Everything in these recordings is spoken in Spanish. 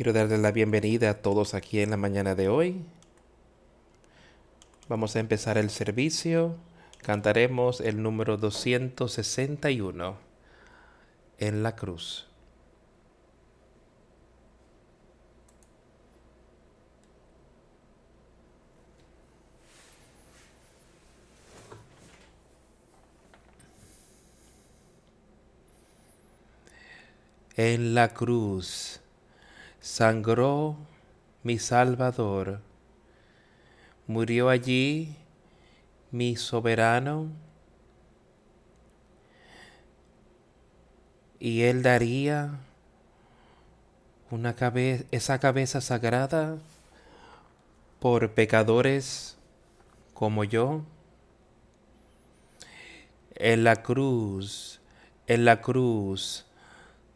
Quiero darle la bienvenida a todos aquí en la mañana de hoy. Vamos a empezar el servicio. Cantaremos el número 261 en la cruz. En la cruz sangró mi Salvador. Murió allí mi soberano. Y él daría una esa cabeza sagrada por pecadores como yo. En la cruz, en la cruz,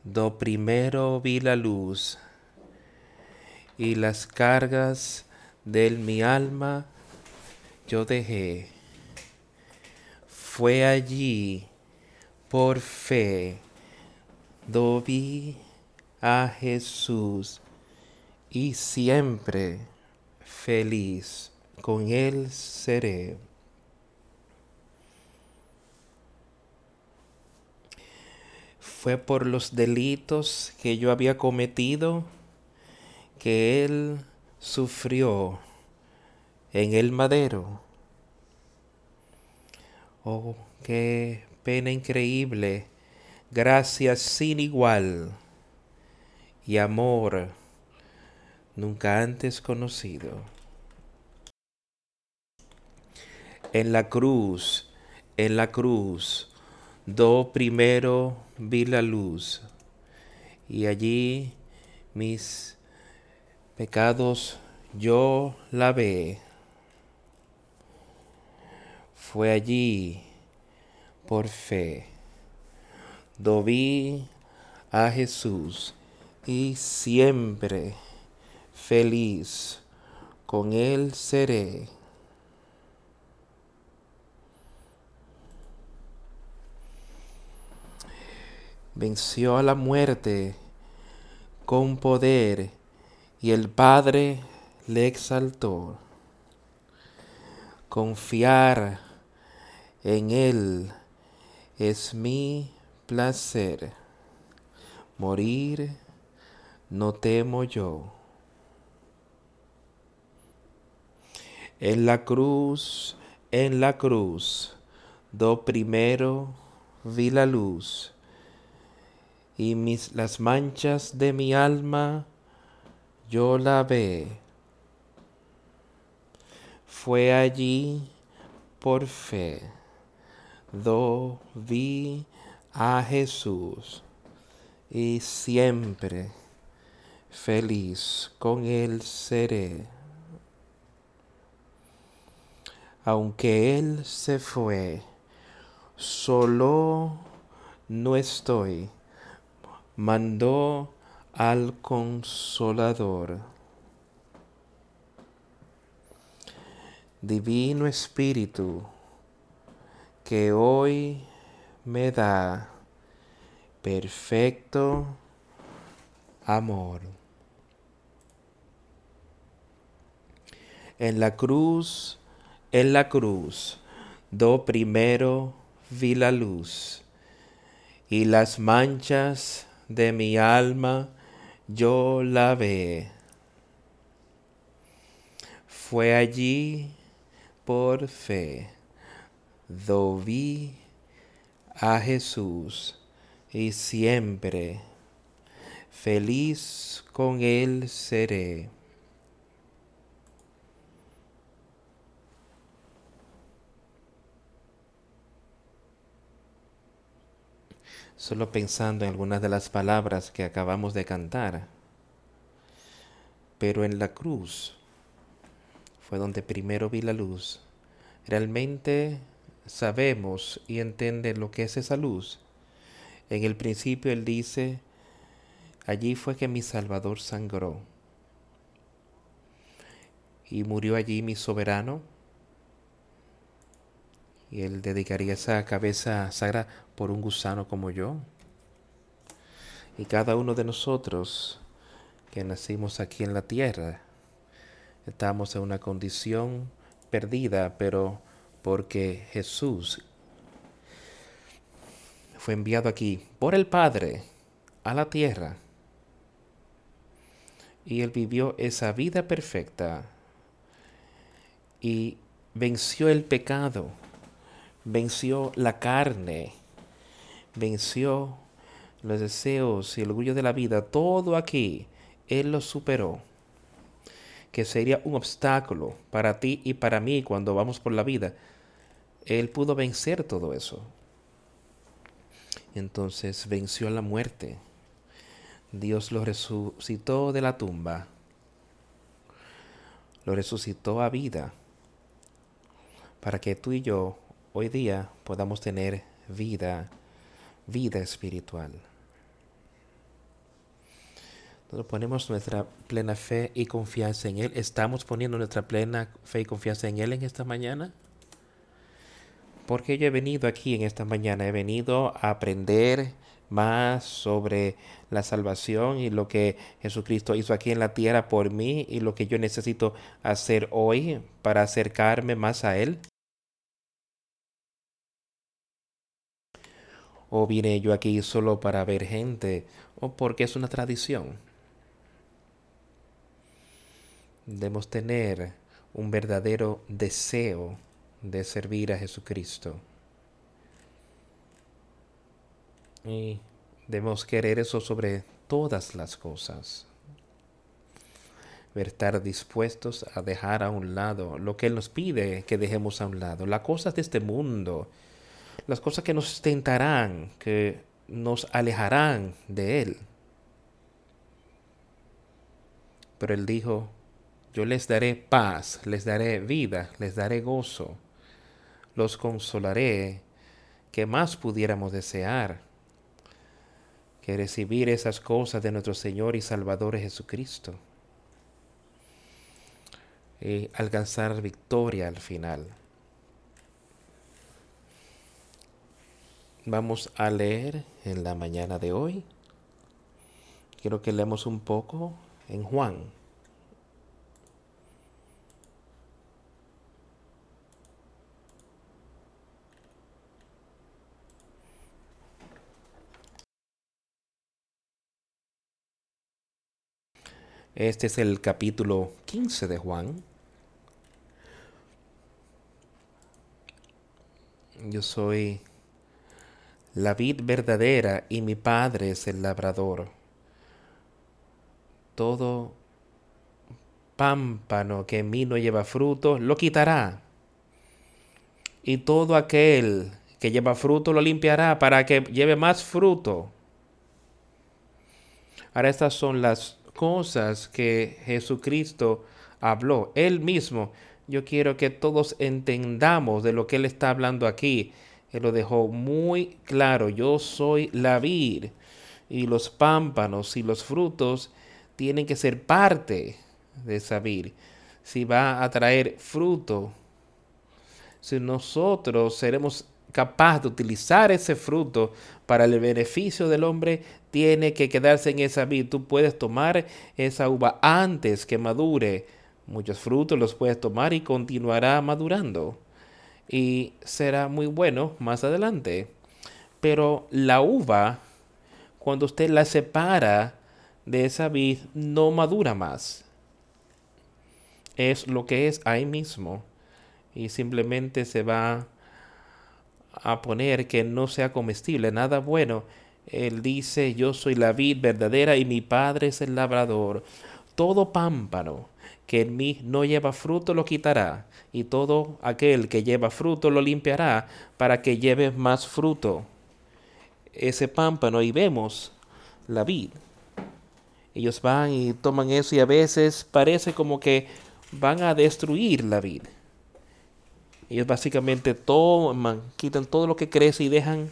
do primero vi la luz y las cargas de mi alma yo dejé. Fue allí por fe do vi a Jesús y siempre feliz con él seré. Fue por los delitos que yo había cometido que Él sufrió en el madero. Oh, qué pena increíble, gracias sin igual y amor nunca antes conocido. En la cruz, en la cruz, do primero vi la luz y allí mis pecados yo lavé. Fue allí por fe. Do vi a Jesús y siempre feliz con él seré. Venció a la muerte con poder y el Padre le exaltó. Confiar en Él es mi placer. Morir no temo yo. En la cruz, en la cruz, do primero vi la luz, y mis, las manchas de mi alma yo la ve. Fue allí por fe, do vi a Jesús y siempre feliz con él seré. Aunque él se fue, solo no estoy, mandó al Consolador. Divino Espíritu, que hoy me da perfecto amor. En la cruz, en la cruz, do primero vi la luz y las manchas de mi alma yo la ve. Fue allí por fe, do vi a Jesús y siempre feliz con él seré. Solo pensando en algunas de las palabras que acabamos de cantar. Pero en la cruz fue donde primero vi la luz. Realmente sabemos y entiende lo que es esa luz. En el principio Él dice, allí fue que mi Salvador sangró. Y murió allí mi soberano. Y Él dedicaría esa cabeza sagrada por un gusano como yo. Y cada uno de nosotros que nacimos aquí en la tierra. Estamos en una condición perdida, pero porque Jesús fue enviado aquí por el Padre a la tierra y él vivió esa vida perfecta y venció el pecado, venció la carne, venció los deseos y el orgullo de la vida, todo aquí, Él lo superó, que sería un obstáculo para ti y para mí cuando vamos por la vida. Él pudo vencer todo eso. Entonces venció la muerte. Dios lo resucitó de la tumba. Lo resucitó a vida para que tú y yo hoy día podamos tener vida, vida espiritual. Nosotros ponemos nuestra plena fe y confianza en Él. ¿Estamos poniendo nuestra plena fe y confianza en Él en esta mañana? Porque yo he venido aquí en esta mañana, he venido a aprender más sobre la salvación y lo que Jesucristo hizo aquí en la tierra por mí y lo que yo necesito hacer hoy para acercarme más a Él. ¿O vine yo aquí solo para ver gente? ¿O porque es una tradición? Debemos tener un verdadero deseo de servir a Jesucristo. Y debemos querer eso sobre todas las cosas. Estar dispuestos a dejar a un lado lo que Él nos pide que dejemos a un lado. Las cosas de este mundo, las cosas que nos tentarán, que nos alejarán de Él. Pero Él dijo, yo les daré paz, les daré vida, les daré gozo, los consolaré, que más pudiéramos desear que recibir esas cosas de nuestro Señor y Salvador Jesucristo y alcanzar victoria al final. Vamos a leer en la mañana de hoy. Quiero que leamos un poco en Juan Este es el capítulo 15 de Juan. Yo soy la vid verdadera y mi padre es el labrador. Todo pámpano que en mí no lleva fruto, lo quitará. Y todo aquel que lleva fruto lo limpiará para que lleve más fruto. Ahora estas son las cosas que Jesucristo habló. Él mismo, yo quiero que todos entendamos de lo que Él está hablando aquí. Él lo dejó muy claro. Yo soy la vid y los pámpanos y los frutos tienen que ser parte de esa vid. Si va a traer fruto, si nosotros seremos capaz de utilizar ese fruto para el beneficio del hombre, tiene que quedarse en esa vid. Tú puedes tomar esa uva antes que madure. Muchos frutos los puedes tomar y continuará madurando. Y será muy bueno más adelante. Pero la uva, cuando usted la separa de esa vid, no madura más. Es lo que es ahí mismo. Y simplemente se va a poner que no sea comestible, nada bueno. Él dice, yo soy la vid verdadera y mi padre es el labrador. Todo pámpano que en mí no lleva fruto lo quitará, y todo aquel que lleva fruto lo limpiará para que lleve más fruto. Ese pámpano y vemos la vid. Ellos van y toman eso y a veces parece como que van a destruir la vid. Ellos básicamente toman, quitan todo lo que crece y dejan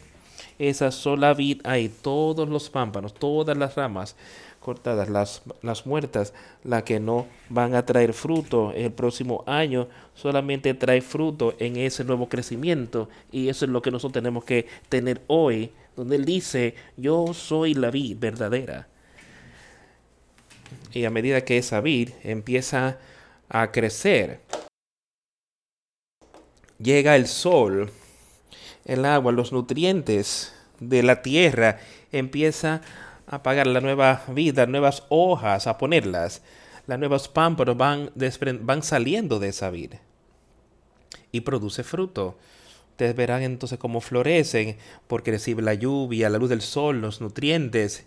esa sola vid ahí, todos los pámpanos, todas las ramas cortadas, las, las muertas, las que no van a traer fruto el próximo año, solamente trae fruto en ese nuevo crecimiento. Y eso es lo que nosotros tenemos que tener hoy, donde Él dice, yo soy la vid verdadera. y a medida que esa vid empieza a crecer, llega el sol, el agua, los nutrientes de la tierra, empieza a pagar la nueva vida, nuevas hojas, a ponerlas. Las nuevas pámpanos van, van saliendo de esa vid y produce fruto. Ustedes verán entonces cómo florecen porque recibe la lluvia, la luz del sol, los nutrientes.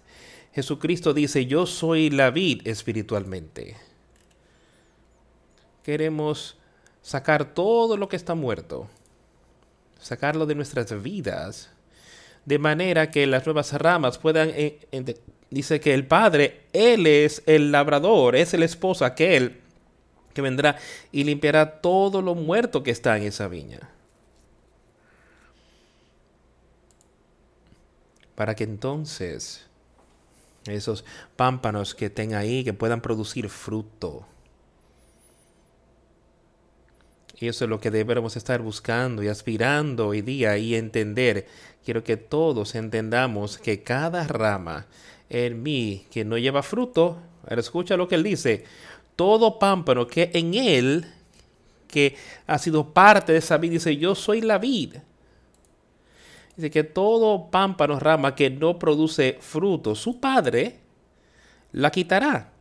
Jesucristo dice, yo soy la vid espiritualmente. Queremos sacar todo lo que está muerto, sacarlo de nuestras vidas, de manera que las nuevas ramas puedan... Eh, dice que el Padre, Él es el labrador, es el esposo aquel que vendrá y limpiará todo lo muerto que está en esa viña. Para que entonces esos pámpanos que estén ahí, que puedan producir fruto. Y eso es lo que debemos estar buscando y aspirando hoy día y entender. Quiero que todos entendamos que cada rama en mí que no lleva fruto, escucha lo que él dice, todo pámpano que en él, que ha sido parte de esa vida, dice, yo soy la vid. Dice que todo pámpano, rama que no produce fruto, su padre la quitará.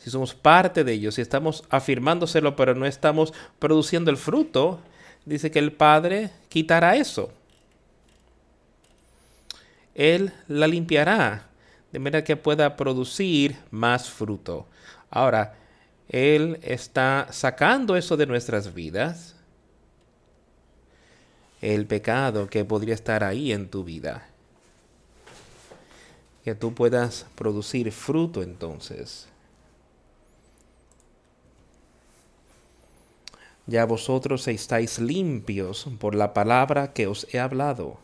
Si somos parte de ellos, si estamos afirmándoselo, pero no estamos produciendo el fruto, dice que el Padre quitará eso. Él la limpiará de manera que pueda producir más fruto. Ahora, Él está sacando eso de nuestras vidas, el pecado que podría estar ahí en tu vida. Que tú puedas producir fruto entonces. Ya vosotros estáis limpios por la palabra que os he hablado.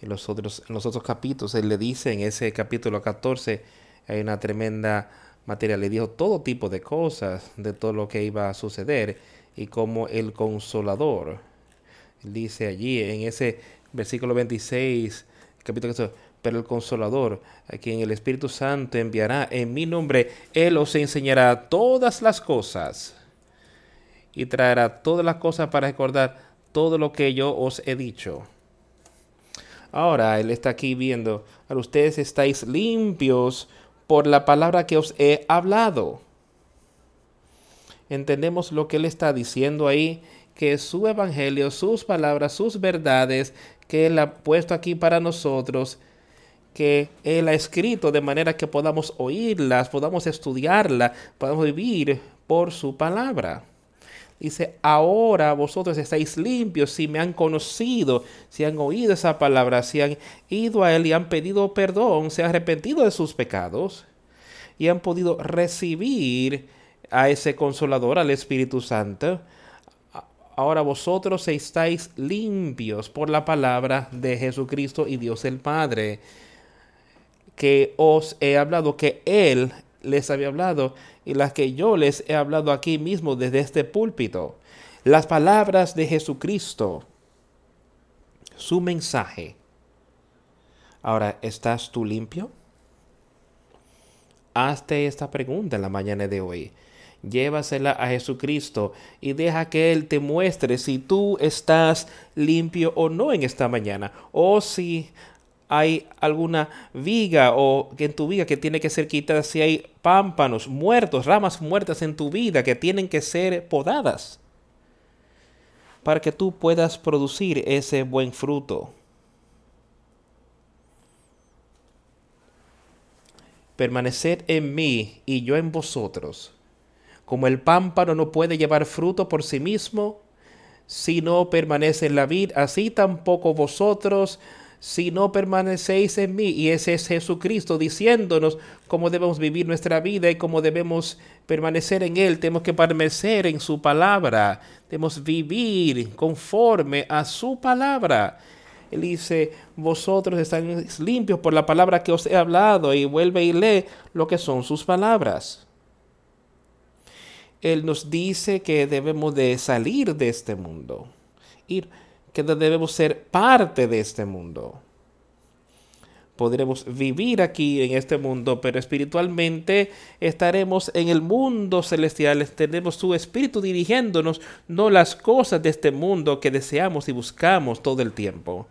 en los otros, en los otros capítulos, él le dice en ese capítulo 14, hay una tremenda materia, le dijo todo tipo de cosas, de todo lo que iba a suceder, y como el consolador, dice allí en ese versículo 26, capítulo 14, el consolador, a quien el Espíritu Santo enviará en mi nombre, Él os enseñará todas las cosas y traerá todas las cosas para recordar todo lo que yo os he dicho. Ahora Él está aquí viendo, ustedes estáis limpios por la palabra que os he hablado. Entendemos lo que Él está diciendo ahí, que su evangelio, sus palabras, sus verdades que Él ha puesto aquí para nosotros, que Él ha escrito de manera que podamos oírlas, podamos estudiarla, podamos vivir por su palabra. Dice, ahora vosotros estáis limpios si me han conocido, si han oído esa palabra, si han ido a Él y han pedido perdón, se han arrepentido de sus pecados y han podido recibir a ese consolador, al Espíritu Santo. Ahora vosotros estáis limpios por la palabra de Jesucristo y Dios el Padre, que os he hablado, que Él les había hablado y las que yo les he hablado aquí mismo desde este púlpito. Las palabras de Jesucristo, su mensaje. Ahora, ¿estás tú limpio? Hazte esta pregunta en la mañana de hoy. Llévasela a Jesucristo y deja que Él te muestre si tú estás limpio o no en esta mañana. O si hay alguna viga o en tu vida que tiene que ser quitada, si hay pámpanos muertos, ramas muertas en tu vida que tienen que ser podadas para que tú puedas producir ese buen fruto. Permanecer en mí y yo en vosotros. Como el pámpano no puede llevar fruto por sí mismo, si no permanece en la vid, así tampoco vosotros si no permanecéis en mí. Y ese es Jesucristo diciéndonos cómo debemos vivir nuestra vida y cómo debemos permanecer en Él. Tenemos que permanecer en su palabra. Debemos vivir conforme a su palabra. Él dice, vosotros estáis limpios por la palabra que os he hablado y vuelve y lee lo que son sus palabras. Él nos dice que debemos de salir de este mundo, ir que debemos ser parte de este mundo. podremos vivir aquí en este mundo, pero espiritualmente estaremos en el mundo celestial, tenemos su espíritu dirigiéndonos, no las cosas de este mundo que deseamos y buscamos todo el tiempo.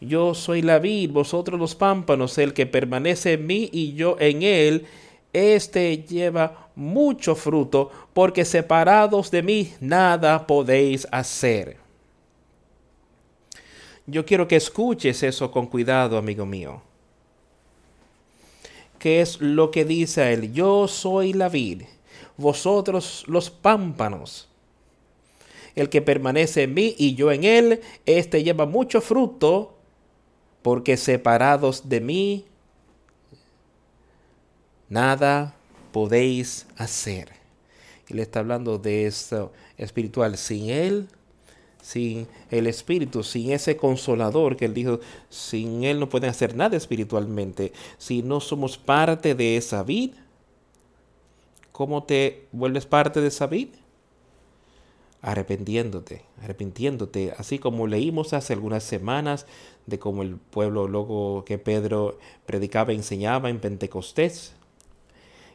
Yo soy la vid, vosotros los pámpanos, el que permanece en mí y yo en él, este lleva mucho fruto, porque separados de mí nada podéis hacer. Yo quiero que escuches eso con cuidado, amigo mío. ¿Qué es lo que dice él? Yo soy la vid, vosotros los pámpanos. El que permanece en mí y yo en él, éste lleva mucho fruto, porque separados de mí, nada podéis hacer. Y le está hablando de esto espiritual. Sin él sin el Espíritu, sin ese consolador que Él dijo, sin Él no pueden hacer nada espiritualmente. Si no somos parte de esa vida, ¿cómo te vuelves parte de esa vida? Arrepentiéndote, arrepintiéndote, así como leímos hace algunas semanas de cómo el pueblo luego que Pedro predicaba, enseñaba en Pentecostés.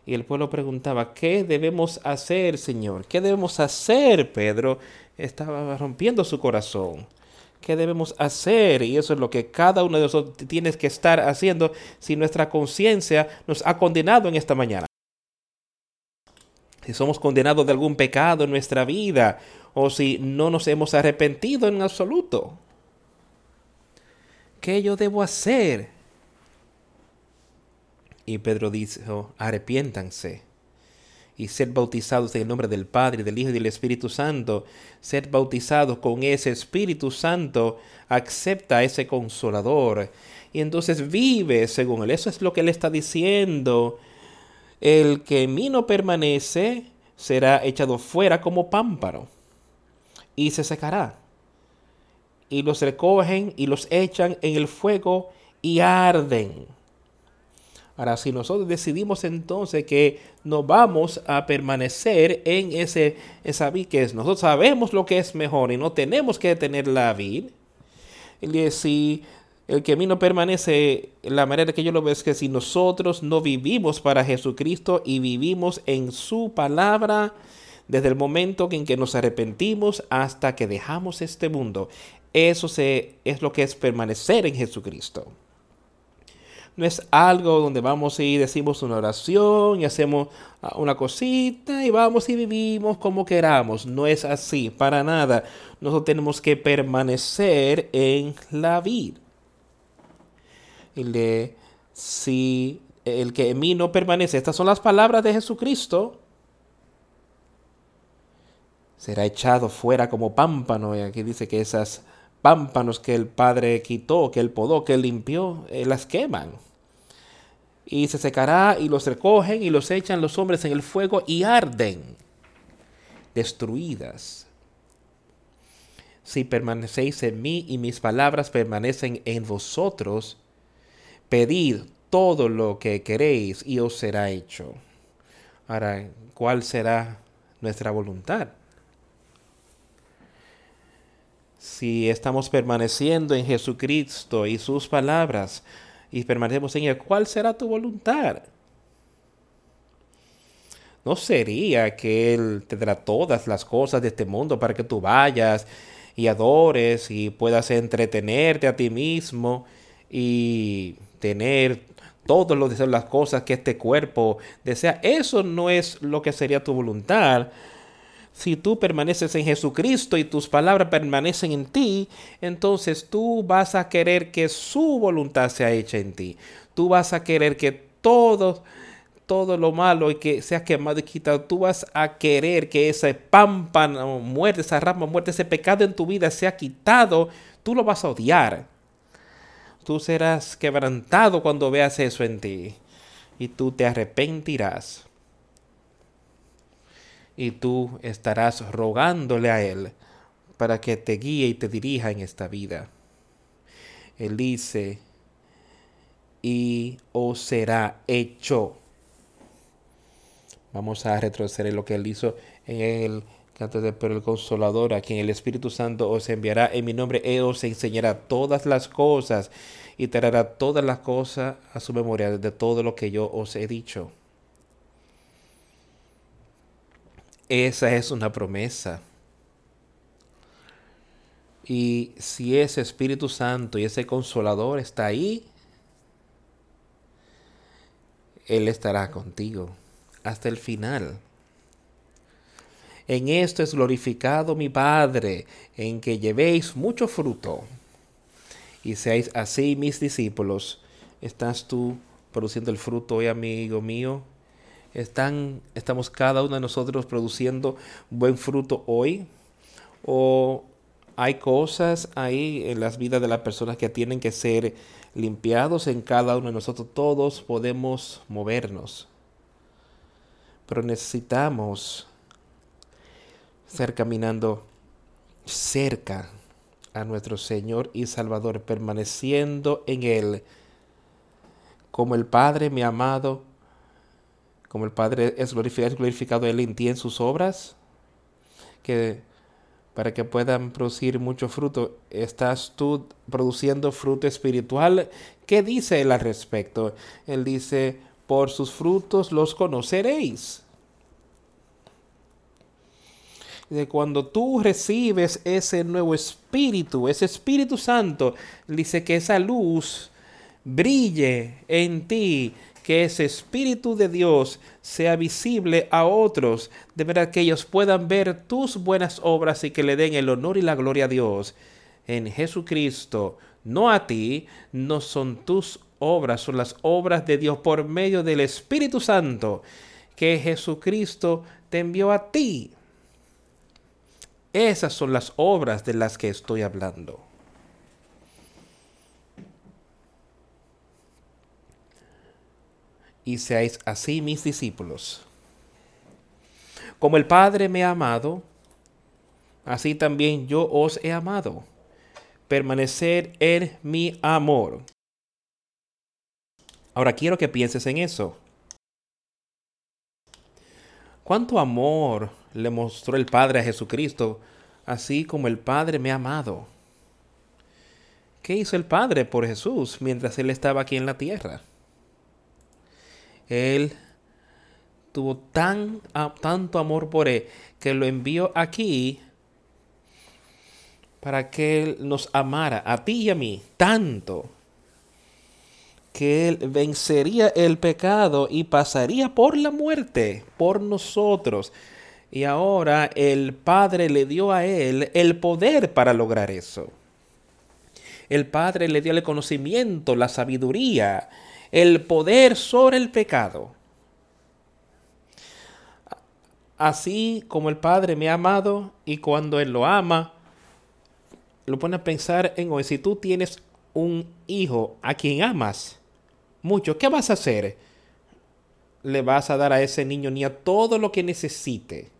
Y el pueblo preguntaba, ¿qué debemos hacer, Señor? ¿Qué debemos hacer, Pedro? estaba rompiendo su corazón. ¿Qué debemos hacer? Y eso es lo que cada uno de nosotros tiene que estar haciendo si nuestra conciencia nos ha condenado en esta mañana. Si somos condenados de algún pecado en nuestra vida o si no nos hemos arrepentido en absoluto. ¿Qué yo debo hacer? Y Pedro dijo, arrepiéntanse y ser bautizados en el nombre del Padre, del Hijo y del Espíritu Santo, ser bautizados con ese Espíritu Santo, acepta ese consolador y entonces vive según él. Eso es lo que él está diciendo. El que en mí no permanece será echado fuera como pámparo y se secará. Y los recogen y los echan en el fuego y arden. Ahora, si nosotros decidimos entonces que no vamos a permanecer en ese, esa vid que es, nosotros sabemos lo que es mejor y no tenemos que tener la vid. Y si el que a mí no permanece, la manera que yo lo veo es que si nosotros no vivimos para Jesucristo y vivimos en su palabra, desde el momento en que nos arrepentimos hasta que dejamos este mundo, eso se, es lo que es permanecer en Jesucristo no es algo donde vamos y decimos una oración y hacemos ah, una cosita y vamos y vivimos como queramos. No es así, para nada. Nosotros tenemos que permanecer en la vida. Y si el que en mí no permanece, estas son las palabras de Jesucristo, será echado fuera como pámpano. Y aquí dice que esas pámpanos que el Padre quitó, que él podó, que él limpió, eh, las queman y se secará y los recogen y los echan los hombres en el fuego y arden, destruidas. Si permanecéis en mí y mis palabras permanecen en vosotros, pedid todo lo que queréis y os será hecho. Ahora, ¿cuál será nuestra voluntad? Si estamos permaneciendo en Jesucristo y sus palabras, y permanecemos en él, ¿cuál será tu voluntad? ¿No sería que Él te dará todas las cosas de este mundo para que tú vayas y adores y puedas entretenerte a ti mismo y tener todos los deseos, las cosas que este cuerpo desea? Eso no es lo que sería tu voluntad si tú permaneces en Jesucristo y tus palabras permanecen en ti, entonces tú vas a querer que su voluntad sea hecha en ti. Tú vas a querer que todo, todo lo malo y que sea quemado y quitado, tú vas a querer que ese pámpano muerte, esa rama muerte, ese pecado en tu vida sea quitado. Tú lo vas a odiar. Tú serás quebrantado cuando veas eso en ti y tú te arrepentirás y tú estarás rogándole a Él para que te guíe y te dirija en esta vida. Él dice, y os será hecho. Vamos a retroceder lo que Él hizo en el canto de pero el consolador, a quien el Espíritu Santo os enviará en mi nombre, Él os enseñará todas las cosas y traerá todas las cosas a su memoria de todo lo que yo os he dicho. Esa es una promesa. Y si ese Espíritu Santo y ese Consolador está ahí, Él estará contigo hasta el final. En esto es glorificado mi Padre, en que llevéis mucho fruto y seáis así mis discípulos. ¿Estás tú produciendo el fruto hoy, amigo mío? ¿Están, ¿Estamos cada uno de nosotros produciendo buen fruto hoy? ¿O hay cosas ahí en las vidas de las personas que tienen que ser limpiados en cada uno de nosotros? Todos podemos movernos, pero necesitamos ser caminando cerca a nuestro Señor y Salvador, permaneciendo en Él, como el Padre mi amado, como el Padre es glorificado, es glorificado Él en ti en sus obras, que para que puedan producir mucho fruto, estás tú produciendo fruto espiritual. ¿Qué dice Él al respecto? Él dice, por sus frutos los conoceréis de cuando tú recibes ese nuevo espíritu, ese Espíritu Santo, dice que esa luz brille en ti, que ese Espíritu de Dios sea visible a otros, de verdad que ellos puedan ver tus buenas obras y que le den el honor y la gloria a Dios en Jesucristo, no a ti, no son tus obras, son las obras de Dios por medio del Espíritu Santo que Jesucristo te envió a ti. Esas son las obras de las que estoy hablando. Y seáis así mis discípulos. Como el Padre me ha amado, así también yo os he amado. Permanecer en mi amor. Ahora quiero que pienses en eso. ¿Cuánto amor le mostró el Padre a Jesucristo, así como el Padre me ha amado. ¿Qué hizo el Padre por Jesús mientras Él estaba aquí en la tierra? Él tuvo tan, tanto amor por Él que lo envió aquí para que Él nos amara, a ti y a mí, tanto que Él vencería el pecado y pasaría por la muerte por nosotros y ahora el Padre le dio a él el poder para lograr eso. El Padre le dio el conocimiento, la sabiduría, el poder sobre el pecado. Así como el Padre me ha amado y cuando Él lo ama, lo pone a pensar en hoy. Si tú tienes un hijo a quien amas mucho, ¿qué vas a hacer? Le vas a dar a ese niño ni a todo lo que necesite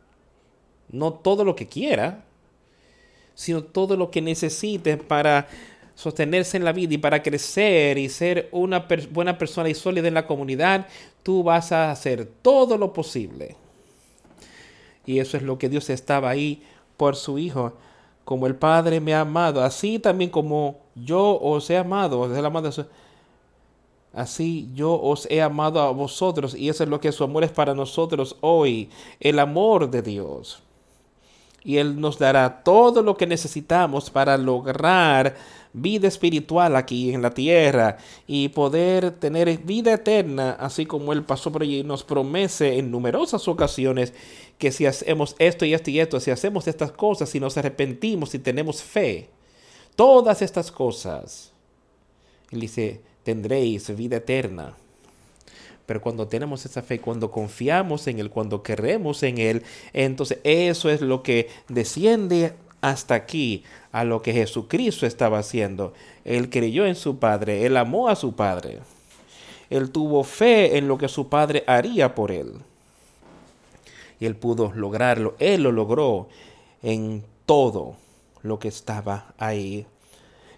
no todo lo que quiera, sino todo lo que necesite para sostenerse en la vida y para crecer y ser una buena persona y sólida en la comunidad, tú vas a hacer todo lo posible. Y eso es lo que Dios estaba ahí por su Hijo. Como el Padre me ha amado, así también como yo os he amado, así yo os he amado a vosotros. Y eso es lo que su amor es para nosotros hoy, el amor de Dios y Él nos dará todo lo que necesitamos para lograr vida espiritual aquí en la tierra y poder tener vida eterna, así como Él pasó por allí nos promete en numerosas ocasiones que si hacemos esto y esto y esto, si hacemos estas cosas, si nos arrepentimos, si tenemos fe, todas estas cosas, Él dice, tendréis vida eterna. Pero cuando tenemos esa fe, cuando confiamos en Él, cuando queremos en Él, entonces eso es lo que desciende hasta aquí a lo que Jesucristo estaba haciendo. Él creyó en su Padre, Él amó a su Padre. Él tuvo fe en lo que su Padre haría por Él. Y Él pudo lograrlo. Él lo logró en todo lo que estaba ahí.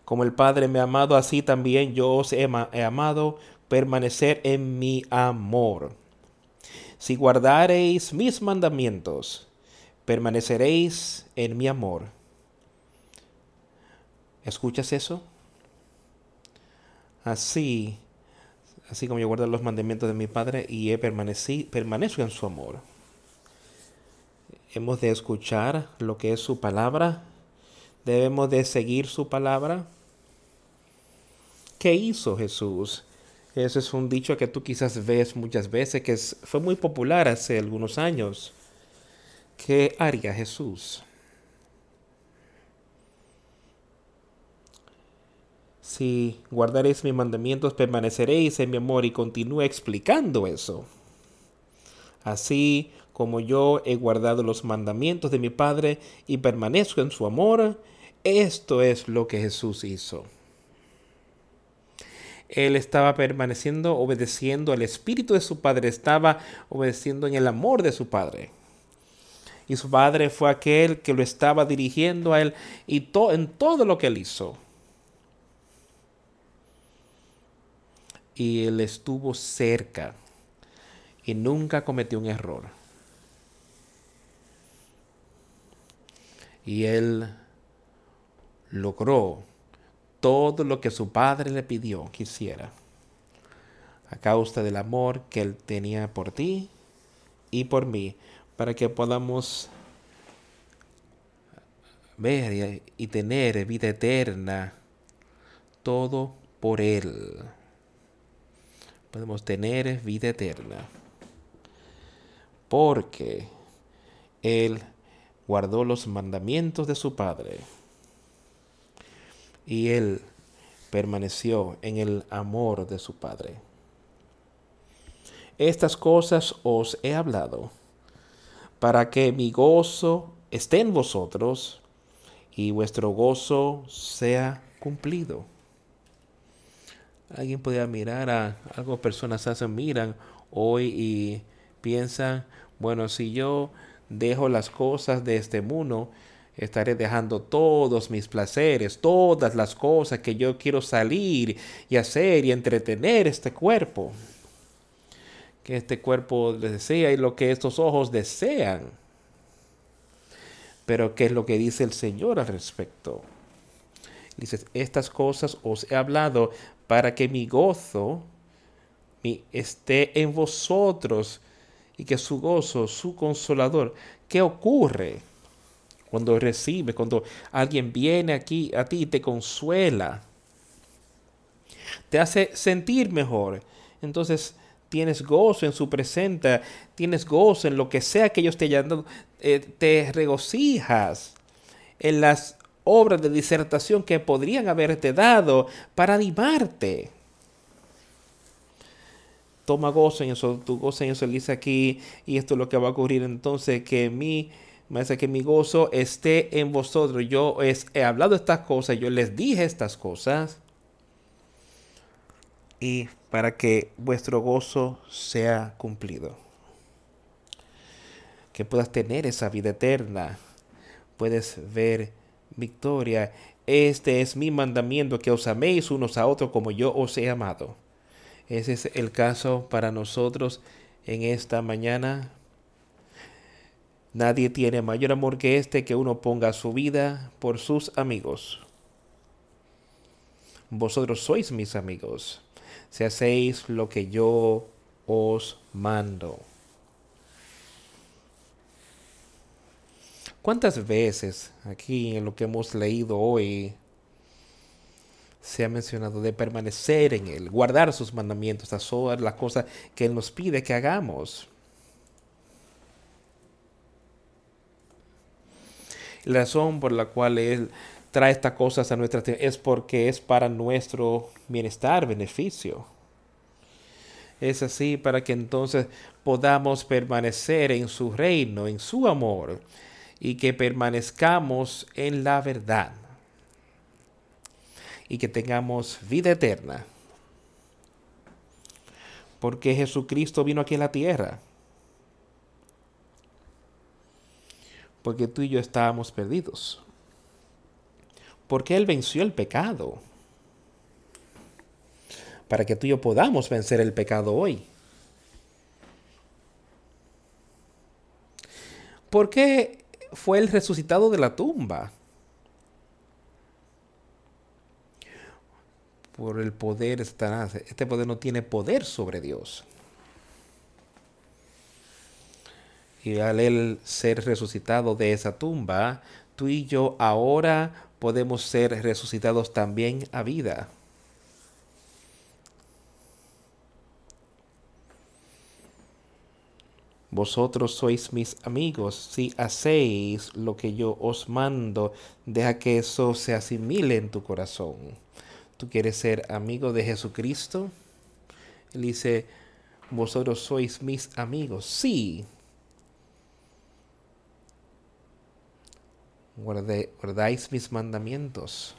Como el Padre me ha amado, así también yo os he, amado permanecer en mi amor. Si guardareis mis mandamientos, permaneceréis en mi amor. ¿Escuchas eso? Así, así como yo guardo los mandamientos de mi Padre y he permanecido, permanezco en su amor. Hemos de escuchar lo que es su palabra. Debemos de seguir su palabra. ¿Qué hizo Jesús? Ese es un dicho que tú quizás ves muchas veces, que fue muy popular hace algunos años. ¿Qué haría Jesús? Si guardaréis mis mandamientos, permaneceréis en mi amor y continúa explicando eso. Así como yo he guardado los mandamientos de mi Padre y permanezco en su amor, esto es lo que Jesús hizo. Él estaba permaneciendo, obedeciendo al Espíritu de su Padre, estaba obedeciendo en el amor de su Padre. Y su Padre fue aquel que lo estaba dirigiendo a él y en todo lo que él hizo. Y él estuvo cerca y nunca cometió un error. Y él logró todo lo que su padre le pidió que hiciera a causa del amor que él tenía por ti y por mí, para que podamos ver y tener vida eterna, todo por él podemos tener vida eterna. Porque Él guardó los mandamientos de su Padre y Él permaneció en el amor de su Padre. Estas cosas os he hablado para que mi gozo esté en vosotros y vuestro gozo sea cumplido. Alguien podría mirar a algo personas hacen, miran hoy y piensan, bueno, si yo dejo las cosas de este mundo, estaré dejando todos mis placeres, todas las cosas que yo quiero salir y hacer y entretener este cuerpo. Que este cuerpo desea y lo que estos ojos desean. Pero ¿qué es lo que dice el Señor al respecto? Dice, estas cosas os he hablado para que mi gozo esté en vosotros y que su gozo, su consolador, ¿qué ocurre cuando recibe, cuando alguien viene aquí a ti y te consuela? Te hace sentir mejor. Entonces tienes gozo en su presencia, tienes gozo en lo que sea que ellos te hayan dado, eh, te regocijas en las obras de disertación que podrían haberte dado para animarte. Toma gozo en eso, tu gozo en eso dice aquí, y esto es lo que va a ocurrir entonces, que mi, que mi gozo esté en vosotros. Yo he hablado estas cosas, yo les dije estas cosas, y para que vuestro gozo sea cumplido. Que puedas tener esa vida eterna. Puedes ver victoria. Este es mi mandamiento, que os améis unos a otros como yo os he amado. Ese es el caso para nosotros en esta mañana. Nadie tiene mayor amor que este que uno ponga su vida por sus amigos. Vosotros sois mis amigos, si hacéis lo que yo os mando. ¿Cuántas veces aquí en lo que hemos leído hoy se ha mencionado de permanecer en Él, guardar sus mandamientos, todas las cosas que Él nos pide que hagamos? La razón por la cual Él trae estas cosas a nuestra es porque es para nuestro bienestar, beneficio. Es así para que entonces podamos permanecer en su reino, en su amor, y que permanezcamos en la verdad y que tengamos vida eterna. Porque Jesucristo vino aquí a la tierra. Porque tú y yo estábamos perdidos. Porque Él venció el pecado. Para que tú y yo podamos vencer el pecado hoy. ¿Por qué fue el resucitado de la tumba. por el poder de Satanás. Este poder no tiene poder sobre Dios. Y al él ser resucitado de esa tumba, tú y yo ahora podemos ser resucitados también a vida. Vosotros sois mis amigos si hacéis lo que yo os mando. Deja que eso se asimile en tu corazón. ¿Tú quieres ser amigo de Jesucristo? Él dice, vosotros sois mis amigos. Sí. guardáis mis mandamientos.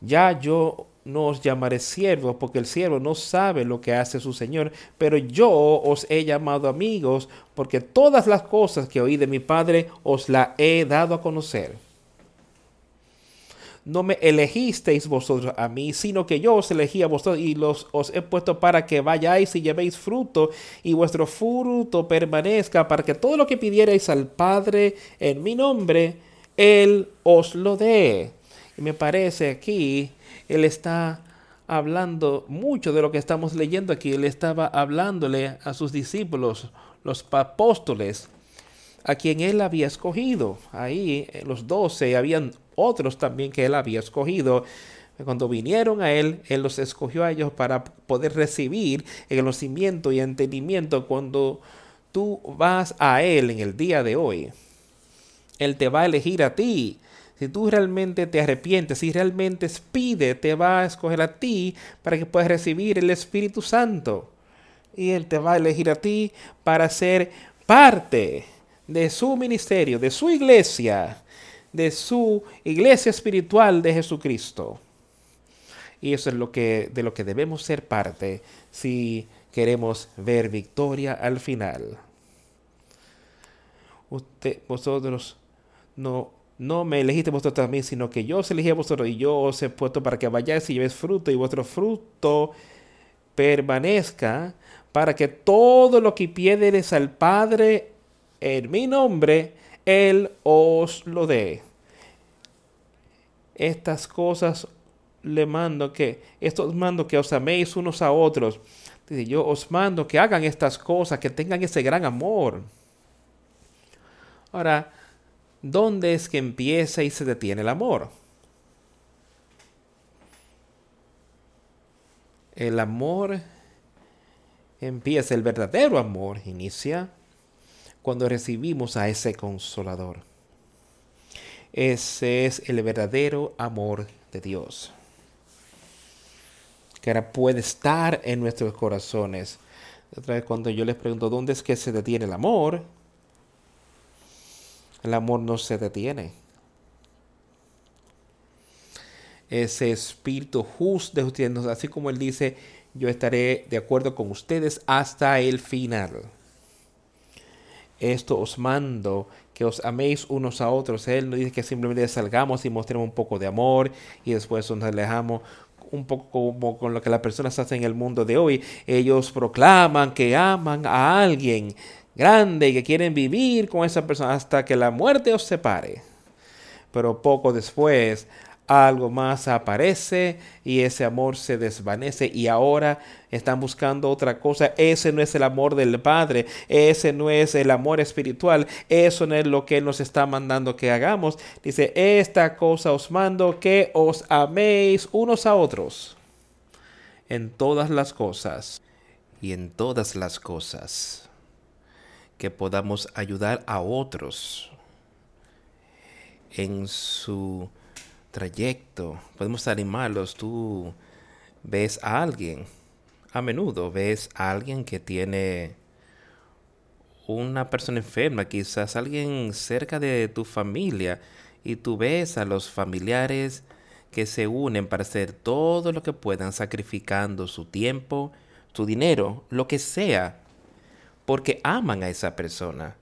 Ya yo no os llamaré siervos, porque el siervo no sabe lo que hace su Señor, pero yo os he llamado amigos, porque todas las cosas que oí de mi Padre os las he dado a conocer. No me elegisteis vosotros a mí, sino que yo os elegí a vosotros y los os he puesto para que vayáis y llevéis fruto y vuestro fruto permanezca, para que todo lo que pidierais al Padre en mi nombre, Él os lo dé. Y me parece aquí él está hablando mucho de lo que estamos leyendo aquí. Él estaba hablándole a sus discípulos, los apóstoles, a quien él había escogido. Ahí eh, los doce, habían otros también que él había escogido. Cuando vinieron a él, él los escogió a ellos para poder recibir el conocimiento y entendimiento. Cuando tú vas a él en el día de hoy, él te va a elegir a ti si tú realmente te arrepientes, si realmente pide, te va a escoger a ti para que puedas recibir el Espíritu Santo. Y Él te va a elegir a ti para ser parte de su ministerio, de su iglesia, de su iglesia espiritual de Jesucristo. Y eso es lo que, de lo que debemos ser parte si queremos ver victoria al final. Usted, vosotros no no me elegiste vosotros también, sino que yo os elegí a vosotros y yo os he puesto para que vayáis y llevéis fruto y vuestro fruto permanezca para que todo lo que pidiereis al Padre en mi nombre, Él os lo dé. Estas cosas le mando que, estos mando que os améis unos a otros. Dice, yo os mando que hagan estas cosas, que tengan ese gran amor. Ahora, ¿dónde es que empieza y se detiene el amor? El amor empieza, el verdadero amor inicia cuando recibimos a ese consolador. Ese es el verdadero amor de Dios. Que ahora puede estar en nuestros corazones. Otra vez cuando yo les pregunto, ¿dónde es que se detiene el amor? El amor no se detiene. Ese espíritu justo de ustedes, así como Él dice, yo estaré de acuerdo con ustedes hasta el final. Esto os mando, que os améis unos a otros. Él no dice que simplemente salgamos y mostremos un poco de amor y después nos alejamos un poco como con lo que las personas hacen en el mundo de hoy. Ellos proclaman que aman a alguien, grande y que quieren vivir con esa persona hasta que la muerte os separe. Pero poco después algo más aparece y ese amor se desvanece y ahora están buscando otra cosa. Ese no es el amor del Padre, ese no es el amor espiritual, eso no es lo que nos está mandando que hagamos. Dice, esta cosa os mando que os améis unos a otros en todas las cosas y en todas las cosas que podamos ayudar a otros en su trayecto. Podemos animarlos. Tú ves a alguien, a menudo ves a alguien que tiene una persona enferma, quizás alguien cerca de tu familia, y tú ves a los familiares que se unen para hacer todo lo que puedan, sacrificando su tiempo, su dinero, lo que sea, porque aman a esa persona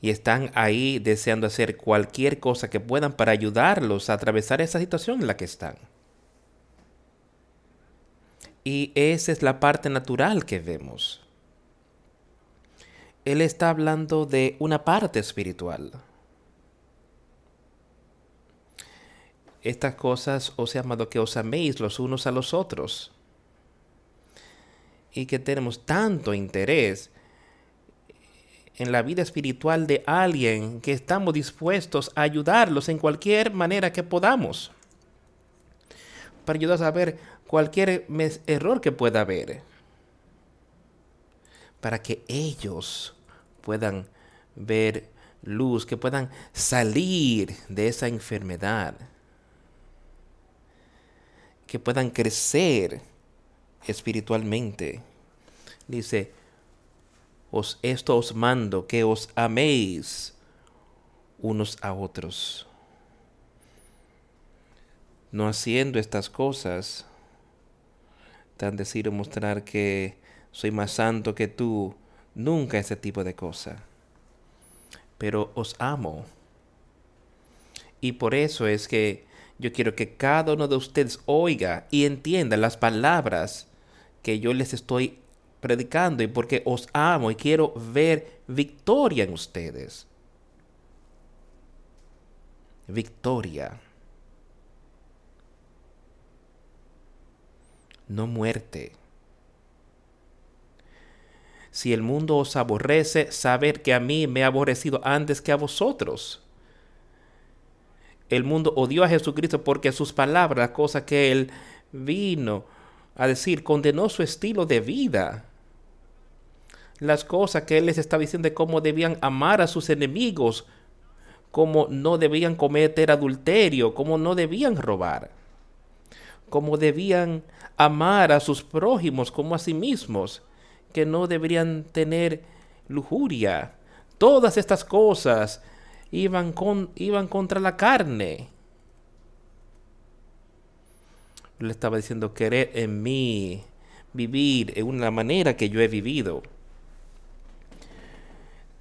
y están ahí deseando hacer cualquier cosa que puedan para ayudarlos a atravesar esa situación en la que están. Y esa es la parte natural que vemos. Él está hablando de una parte espiritual. estas cosas os he amado que os améis los unos a los otros. Y que tenemos tanto interés en la vida espiritual de alguien que estamos dispuestos a ayudarlos en cualquier manera que podamos. Para ayudar a ver cualquier error que pueda haber. Para que ellos puedan ver luz, que puedan salir de esa enfermedad que puedan crecer espiritualmente. Dice, os, esto os mando, que os améis unos a otros. No haciendo estas cosas, tan decir mostrar que soy más santo que tú, nunca ese tipo de cosa. Pero os amo. Y por eso es que yo quiero que cada uno de ustedes oiga y entienda las palabras que yo les estoy predicando y porque os amo y quiero ver victoria en ustedes. Victoria. No muerte. Si el mundo os aborrece, saber que a mí me ha aborrecido antes que a vosotros el mundo odió a Jesucristo porque sus palabras, la cosa que él vino a decir, condenó su estilo de vida. Las cosas que él les estaba diciendo de cómo debían amar a sus enemigos, cómo no debían cometer adulterio, cómo no debían robar, cómo debían amar a sus prójimos como a sí mismos, que no deberían tener lujuria. Todas estas cosas iban, con, iban contra la carne. Le estaba diciendo, querer en mí, vivir en una manera que yo he vivido.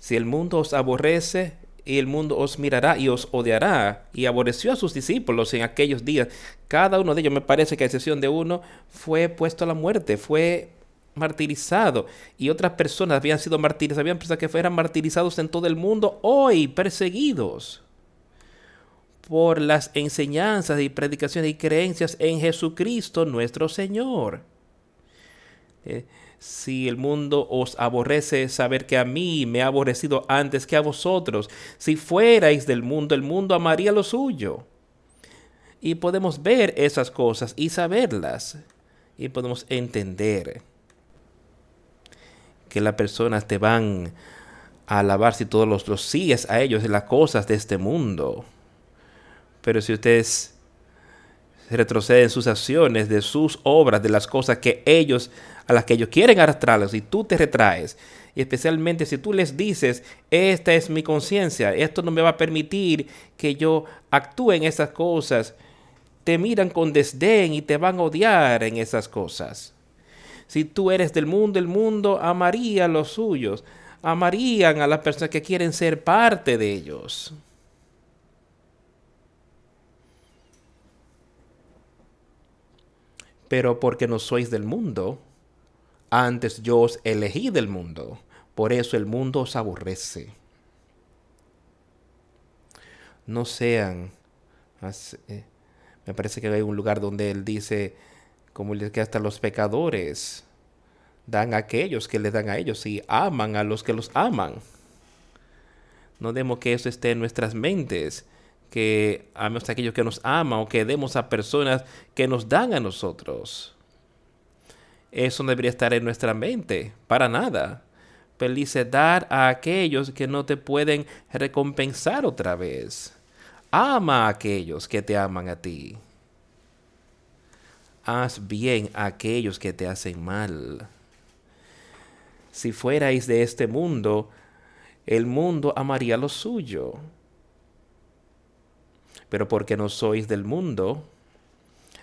Si el mundo os aborrece, y el mundo os mirará y os odiará. Y aborreció a sus discípulos en aquellos días. Cada uno de ellos, me parece que a excepción de uno, fue puesto a la muerte, fue martirizado y otras personas habían sido martirizadas, habían personas que fueran martirizados en todo el mundo, hoy perseguidos por las enseñanzas y predicaciones y creencias en Jesucristo nuestro Señor. Eh, si el mundo os aborrece, saber que a mí me ha aborrecido antes que a vosotros. Si fuerais del mundo, el mundo amaría lo suyo. Y podemos ver esas cosas y saberlas. Y podemos entender que las personas te van a alabar si todos los, los sigues a ellos en las cosas de este mundo. Pero si ustedes retroceden sus acciones, de sus obras, de las cosas que ellos, a las que ellos quieren arrastrarlos, y tú te retraes, y especialmente si tú les dices, esta es mi conciencia, esto no me va a permitir que yo actúe en esas cosas, te miran con desdén y te van a odiar en esas cosas. Si tú eres del mundo, el mundo amaría a los suyos, amarían a las personas que quieren ser parte de ellos. Pero porque no sois del mundo, antes yo os elegí del mundo, por eso el mundo os aborrece. No sean, eh, me parece que hay un lugar donde él dice, como que hasta los pecadores dan a aquellos que le dan a ellos y aman a los que los aman. No demos que eso esté en nuestras mentes, que amemos a aquellos que nos aman o que demos a personas que nos dan a nosotros. Eso no debería estar en nuestra mente, para nada. Felice dar a aquellos que no te pueden recompensar otra vez. Ama a aquellos que te aman a ti haz bien a aquellos que te hacen mal. Si fuerais de este mundo, el mundo amaría lo suyo. Pero porque no sois del mundo,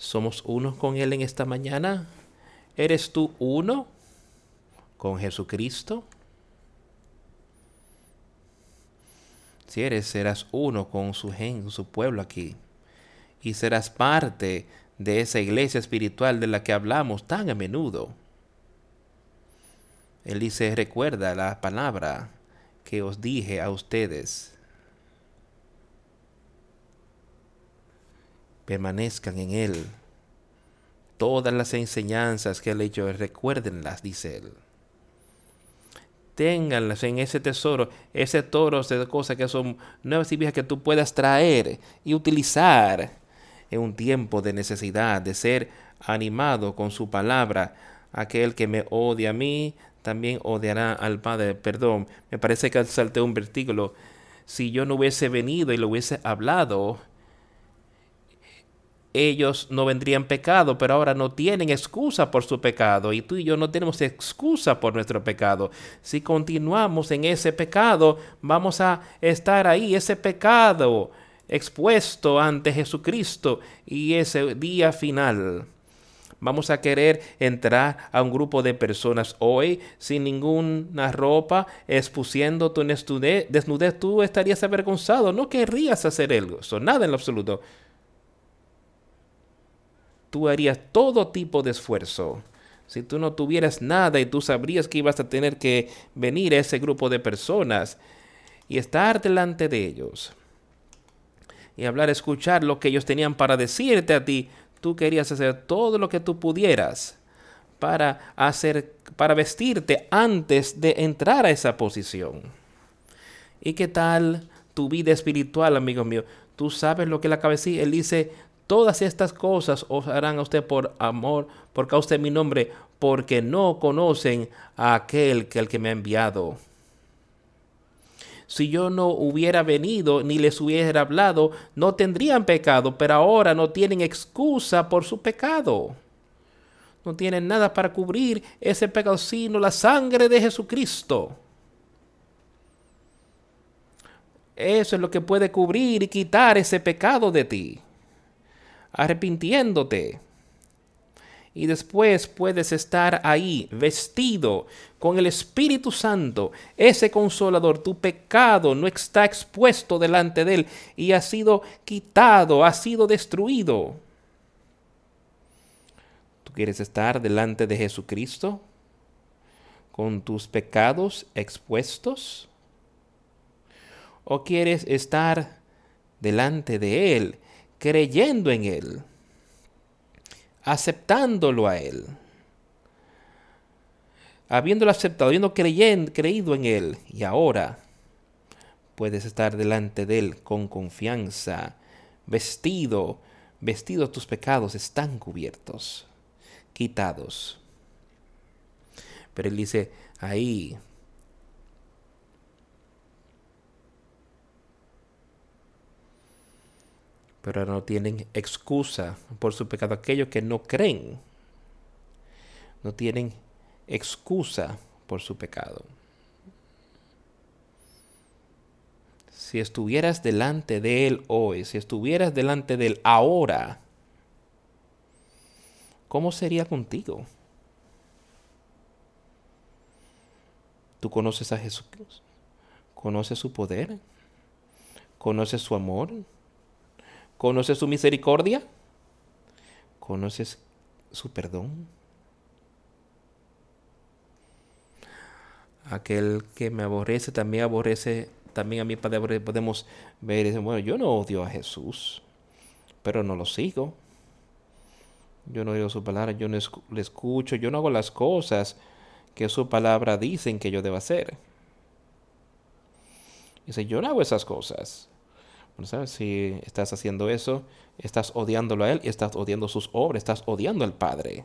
¿Somos uno con Él en esta mañana? ¿Eres tú uno con Jesucristo? Si eres, serás uno con su gente, su pueblo aquí. Y serás parte de esa iglesia espiritual de la que hablamos tan a menudo. Él dice, recuerda la palabra que os dije a ustedes. Permanezcan en Él. Todas las enseñanzas que Él ha hecho, recuérdenlas, dice Él. Ténganlas en ese tesoro, ese toro de cosas que son nuevas y viejas que tú puedas traer y utilizar en un tiempo de necesidad, de ser animado con su palabra. Aquel que me odia a mí, también odiará al Padre. Perdón, me parece que salté un versículo. Si yo no hubiese venido y lo hubiese hablado, ellos no vendrían pecado, pero ahora no tienen excusa por su pecado y tú y yo no tenemos excusa por nuestro pecado. Si continuamos en ese pecado, vamos a estar ahí, ese pecado expuesto ante Jesucristo y ese día final. Vamos a querer entrar a un grupo de personas hoy sin ninguna ropa, expusiendo tu desnudez. Tú estarías avergonzado, no querrías hacer eso, nada en lo absoluto tú harías todo tipo de esfuerzo. Si tú no tuvieras nada y tú sabrías que ibas a tener que venir a ese grupo de personas y estar delante de ellos y hablar, escuchar lo que ellos tenían para decirte a ti, tú querías hacer todo lo que tú pudieras para hacer para vestirte antes de entrar a esa posición. ¿Y qué tal tu vida espiritual, amigo mío? Tú sabes lo que la cabecilla, dice, Todas estas cosas os harán a usted por amor, por causa de mi nombre, porque no conocen a aquel que el que me ha enviado. Si yo no hubiera venido ni les hubiera hablado, no tendrían pecado, pero ahora no tienen excusa por su pecado. No tienen nada para cubrir ese pecado, sino la sangre de Jesucristo. Eso es lo que puede cubrir y quitar ese pecado de ti arrepintiéndote. Y después puedes estar ahí vestido con el Espíritu Santo, ese consolador. Tu pecado no está expuesto delante de Él y ha sido quitado, ha sido destruido. ¿Tú quieres estar delante de Jesucristo con tus pecados expuestos? ¿O quieres estar delante de Él creyendo en Él, aceptándolo a Él, habiéndolo aceptado, habiendo creído en Él, y ahora puedes estar delante de Él con confianza, vestido, vestido tus pecados están cubiertos, quitados. Pero Él dice, ahí pero no tienen excusa por su pecado. Aquellos que no creen, no tienen excusa por su pecado. Si estuvieras delante de Él hoy, si estuvieras delante de Él ahora, ¿cómo sería contigo? ¿Tú conoces a Jesús? ¿Conoces su poder? ¿Conoces su amor? ¿Conoces su misericordia? ¿Conoces su perdón? Aquel que me aborrece también aborrece, también a mi Padre podemos ver, bueno, yo no odio a Jesús, pero no lo sigo. Yo no oigo su palabra, yo no le escucho, yo no hago las cosas que su palabra dicen que yo debo hacer. Dice, yo no hago esas cosas. Si estás haciendo eso, estás odiándolo a Él y estás odiando sus obras, estás odiando al Padre.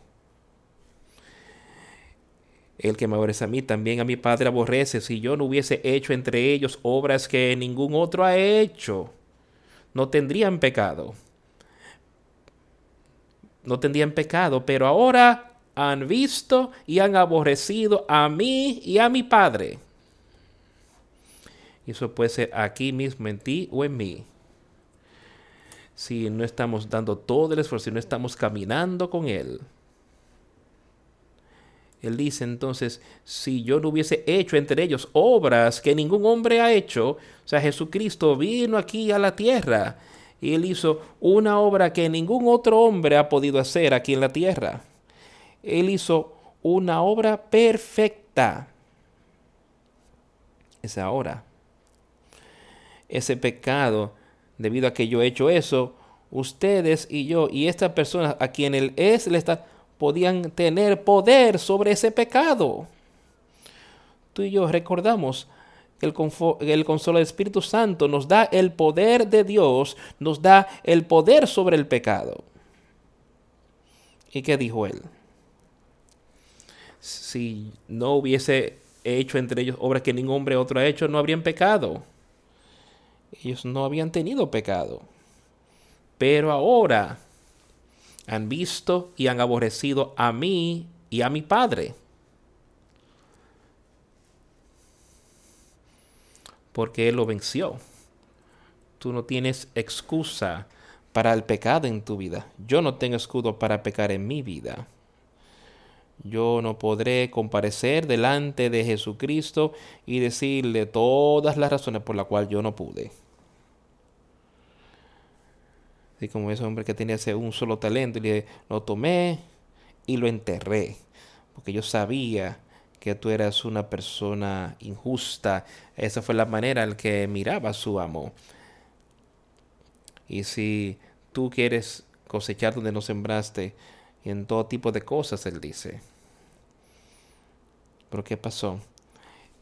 El que me aborrece a mí, también a mi Padre aborrece. Si yo no hubiese hecho entre ellos obras que ningún otro ha hecho, no tendrían pecado. No tendrían pecado, pero ahora han visto y han aborrecido a mí y a mi Padre. Y eso puede ser aquí mismo en ti o en mí. Si no estamos dando todo el esfuerzo, si no estamos caminando con Él. Él dice entonces, si yo no hubiese hecho entre ellos obras que ningún hombre ha hecho, o sea, Jesucristo vino aquí a la tierra y él hizo una obra que ningún otro hombre ha podido hacer aquí en la tierra. Él hizo una obra perfecta. Es ahora. Ese pecado, debido a que yo he hecho eso, ustedes y yo y esta persona a quien él es, le está, podían tener poder sobre ese pecado. Tú y yo recordamos que el, el consuelo del Espíritu Santo nos da el poder de Dios, nos da el poder sobre el pecado. ¿Y qué dijo él? si no hubiese hecho entre ellos obras que ningún hombre otro ha hecho, no habrían pecado. Ellos no habían tenido pecado. Pero ahora han visto y han aborrecido a mí y a mi Padre. Porque Él lo venció. Tú no tienes excusa para el pecado en tu vida. Yo no tengo escudo para pecar en mi vida yo no podré comparecer delante de Jesucristo y decirle todas las razones por las cuales yo no pude. Así como ese hombre que tenía ese un solo talento, y le, lo tomé y lo enterré, porque yo sabía que tú eras una persona injusta. Esa fue la manera en que miraba su amo. Y si tú quieres cosechar donde no sembraste, y en todo tipo de cosas, él dice. Pero ¿qué pasó?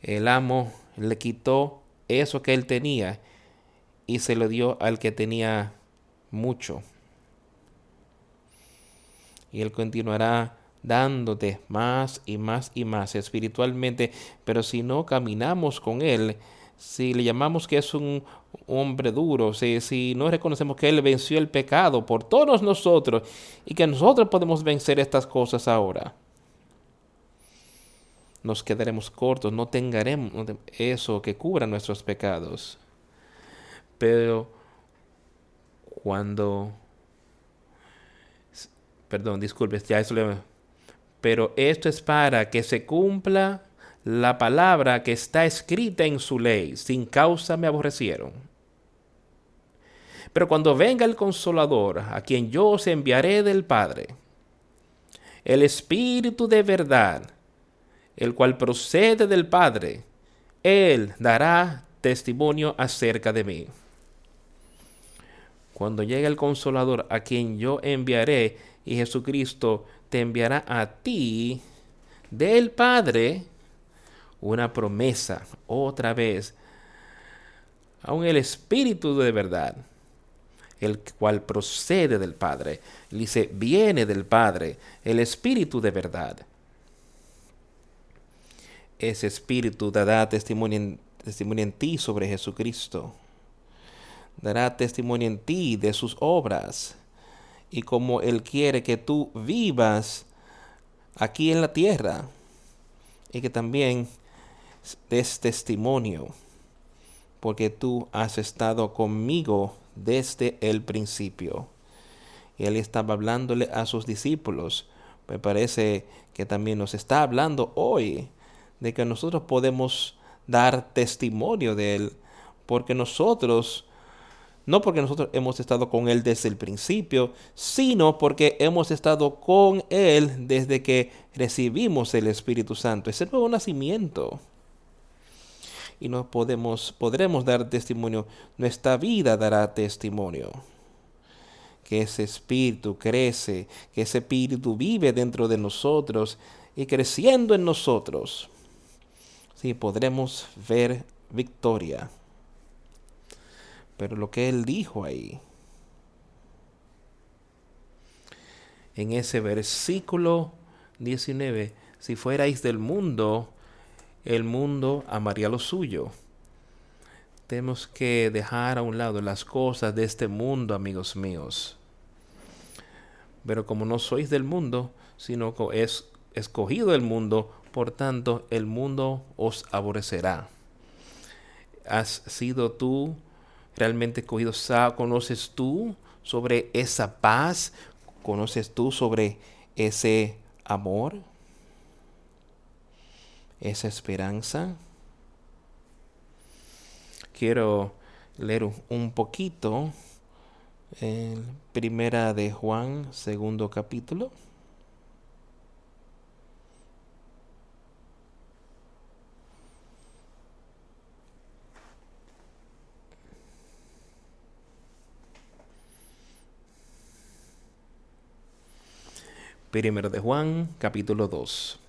El amo le quitó eso que él tenía y se lo dio al que tenía mucho. Y él continuará dándote más y más y más espiritualmente, pero si no caminamos con él, si le llamamos que es un hombre duro, si, si no reconocemos que Él venció el pecado por todos nosotros y que nosotros podemos vencer estas cosas ahora, nos quedaremos cortos, no tendremos eso que cubra nuestros pecados. Pero cuando, perdón, disculpe, ya eso le, pero esto es para que se cumpla la palabra que está escrita en su ley, sin causa me aborrecieron. Pero cuando venga el consolador, a quien yo os enviaré del Padre, el Espíritu de verdad, el cual procede del Padre, Él dará testimonio acerca de mí. Cuando llegue el consolador, a quien yo enviaré, y Jesucristo te enviará a ti del Padre, una promesa otra vez. Aún el Espíritu de verdad, el cual procede del Padre, dice, viene del Padre, el Espíritu de verdad. Ese Espíritu dará testimonio en, testimonio en ti sobre Jesucristo. Dará testimonio en ti de sus obras y como Él quiere que tú vivas aquí en la tierra y que también des testimonio, porque tú has estado conmigo desde el principio. Y él estaba hablándole a sus discípulos. Me parece que también nos está hablando hoy de que nosotros podemos dar testimonio de él, porque nosotros, no porque nosotros hemos estado con él desde el principio, sino porque hemos estado con él desde que recibimos el Espíritu Santo, ese nuevo nacimiento y no podemos, podremos dar testimonio. Nuestra vida dará testimonio. Que ese espíritu crece, que ese espíritu vive dentro de nosotros y creciendo en nosotros. Sí, podremos ver victoria. Pero lo que él dijo ahí, en ese versículo 19, si fuerais del mundo, el mundo amaría lo suyo. Tenemos que dejar a un lado las cosas de este mundo, amigos míos. Pero como no sois del mundo, sino que es escogido el mundo, por tanto el mundo os aborrecerá. ¿Has sido tú realmente? ¿Conoces tú sobre esa paz? ¿Conoces tú sobre ese amor? ¿Esa esperanza? Quiero leer un poquito en Primera de Juan, segundo capítulo. Primero de Juan, capítulo 2.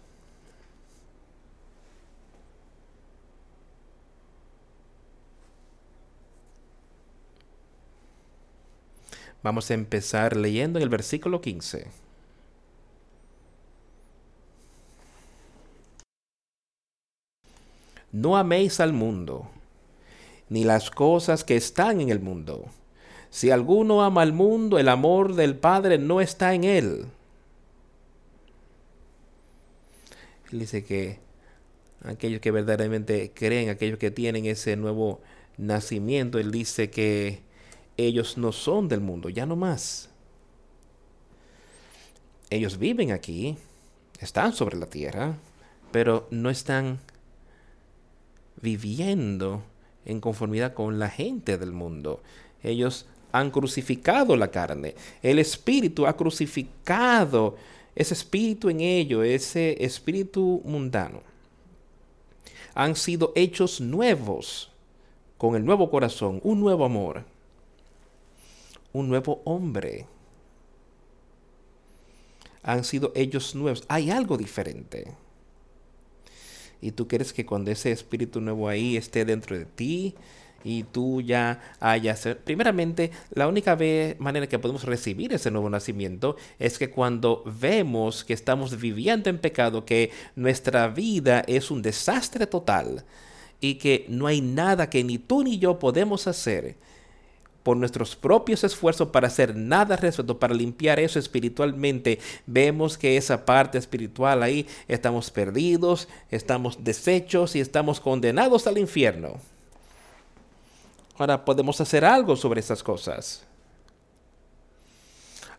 Vamos a empezar leyendo en el versículo 15. No améis al mundo, ni las cosas que están en el mundo. Si alguno ama al mundo, el amor del Padre no está en él. Él dice que aquellos que verdaderamente creen, aquellos que tienen ese nuevo nacimiento, él dice que ellos no son del mundo, ya no más. Ellos viven aquí, están sobre la tierra, pero no están viviendo en conformidad con la gente del mundo. Ellos han crucificado la carne. El Espíritu ha crucificado ese espíritu en ellos, ese espíritu mundano. Han sido hechos nuevos con el nuevo corazón, un nuevo amor un nuevo hombre. Han sido ellos nuevos. Hay algo diferente. Y tú quieres que cuando ese espíritu nuevo ahí esté dentro de ti y tú ya hayas... Primeramente, la única manera que podemos recibir ese nuevo nacimiento es que cuando vemos que estamos viviendo en pecado, que nuestra vida es un desastre total y que no hay nada que ni tú ni yo podemos hacer por nuestros propios esfuerzos para hacer nada respecto, para limpiar eso espiritualmente, vemos que esa parte espiritual ahí estamos perdidos, estamos deshechos y estamos condenados al infierno. Ahora podemos hacer algo sobre esas cosas.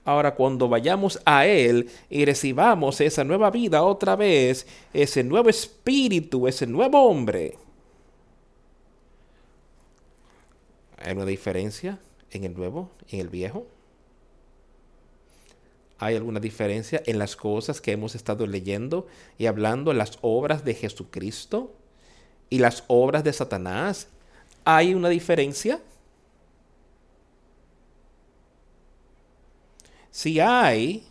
Ahora cuando vayamos a Él y recibamos esa nueva vida otra vez, ese nuevo espíritu, ese nuevo hombre, ¿Hay una diferencia en el nuevo en el viejo? ¿Hay alguna diferencia en las cosas que hemos estado leyendo y hablando, las obras de Jesucristo y las obras de Satanás? ¿Hay una diferencia? Si hay,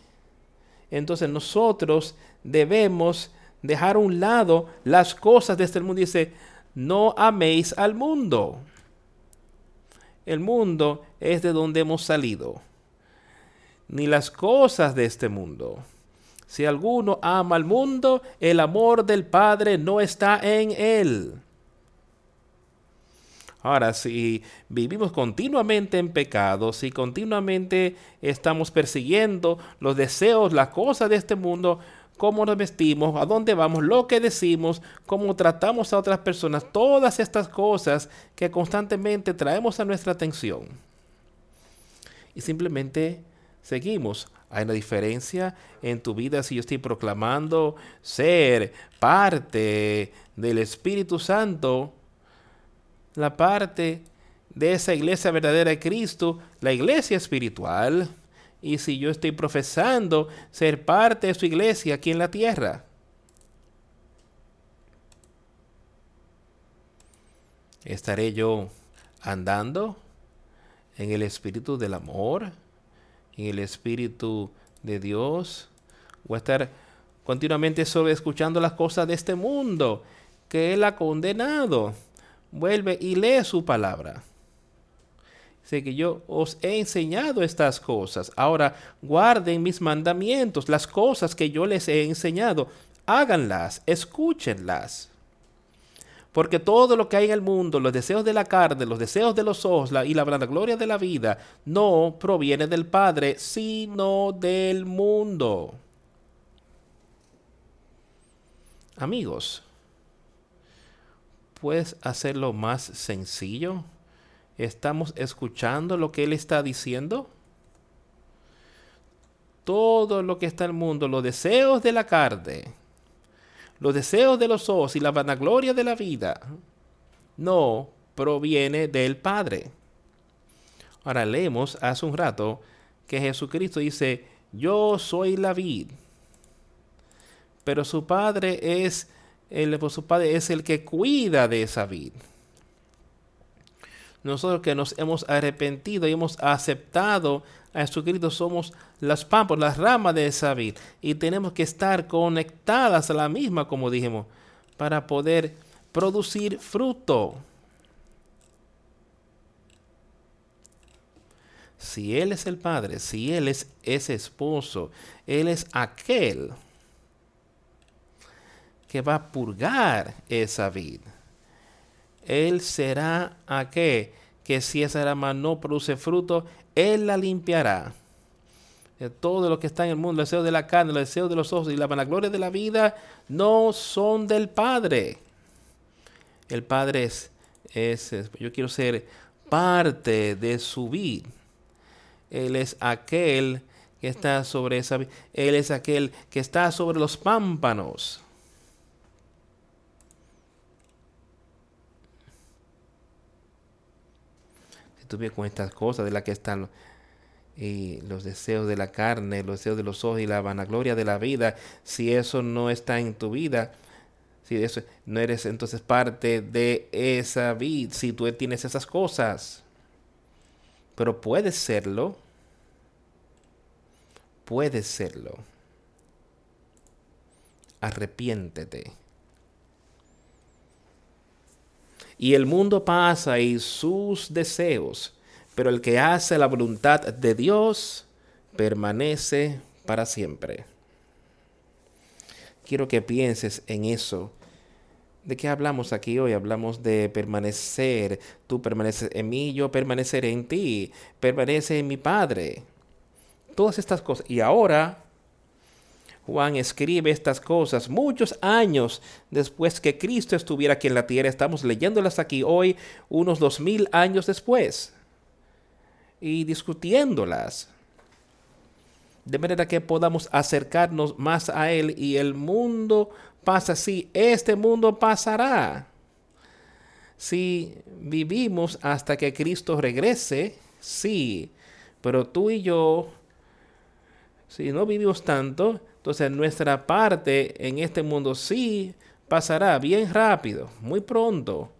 entonces nosotros debemos dejar a un lado las cosas de este mundo. Dice, no améis al mundo. El mundo es de donde hemos salido, ni las cosas de este mundo. Si alguno ama al mundo, el amor del Padre no está en él. Ahora, si vivimos continuamente en pecado, si continuamente estamos persiguiendo los deseos, las cosas de este mundo, cómo nos vestimos, a dónde vamos, lo que decimos, cómo tratamos a otras personas, todas estas cosas que constantemente traemos a nuestra atención. Y simplemente seguimos. Hay una diferencia en tu vida si yo estoy proclamando ser parte del Espíritu Santo, la parte de esa iglesia verdadera de Cristo, la iglesia espiritual y si yo estoy profesando ser parte de su iglesia aquí en la tierra. ¿Estaré yo andando en el espíritu del amor, en el espíritu de Dios? ¿O estar continuamente solo escuchando las cosas de este mundo que Él ha condenado? Vuelve y lee su palabra. Sé que yo os he enseñado estas cosas. Ahora guarden mis mandamientos, las cosas que yo les he enseñado. Háganlas, escúchenlas. Porque todo lo que hay en el mundo, los deseos de la carne, los deseos de los ojos y la gloria de la vida, no proviene del Padre, sino del mundo. Amigos, puedes hacerlo más sencillo? ¿Estamos escuchando lo que Él está diciendo? Todo lo que está en el mundo, los deseos de la carne, los deseos de los ojos y la vanagloria de la vida, no proviene del Padre. Ahora leemos hace un rato que Jesucristo dice, yo soy la vid, pero su Padre es el, pues, su padre es el que cuida de esa vid. Nosotros que nos hemos arrepentido y hemos aceptado a Jesucristo somos las pampas, las ramas de esa vid. Y tenemos que estar conectadas a la misma, como dijimos, para poder producir fruto. Si Él es el Padre, si Él es ese esposo, Él es aquel que va a purgar esa vid. Él será aquel que si esa rama no produce fruto, Él la limpiará. todo lo que está en el mundo, el deseo de la carne, el deseo de los ojos y la vanagloria de la vida, no son del Padre. El Padre es, es, yo quiero ser parte de su vida. Él es aquel que está sobre esa Él es aquel que está sobre los pámpanos. Con estas cosas de las que están y los deseos de la carne, los deseos de los ojos y la vanagloria de la vida, si eso no está en tu vida, si eso no eres entonces parte de esa vida, si tú tienes esas cosas, pero puedes serlo, puedes serlo. Arrepiéntete. Y el mundo pasa y sus deseos, pero el que hace la voluntad de Dios permanece para siempre. Quiero que pienses en eso. ¿De qué hablamos aquí hoy? Hablamos de permanecer. Tú permaneces en mí, yo permaneceré en ti. Permanece en mi Padre. Todas estas cosas. Y ahora Juan escribe estas cosas muchos años después que Cristo estuviera aquí en la tierra. Estamos leyéndolas aquí hoy, unos dos mil años después, y discutiéndolas. De manera que podamos acercarnos más a Él y el mundo pasa así, este mundo pasará. Si vivimos hasta que Cristo regrese, sí, pero tú y yo, si no vivimos tanto, entonces nuestra parte en este mundo sí pasará bien rápido, muy pronto.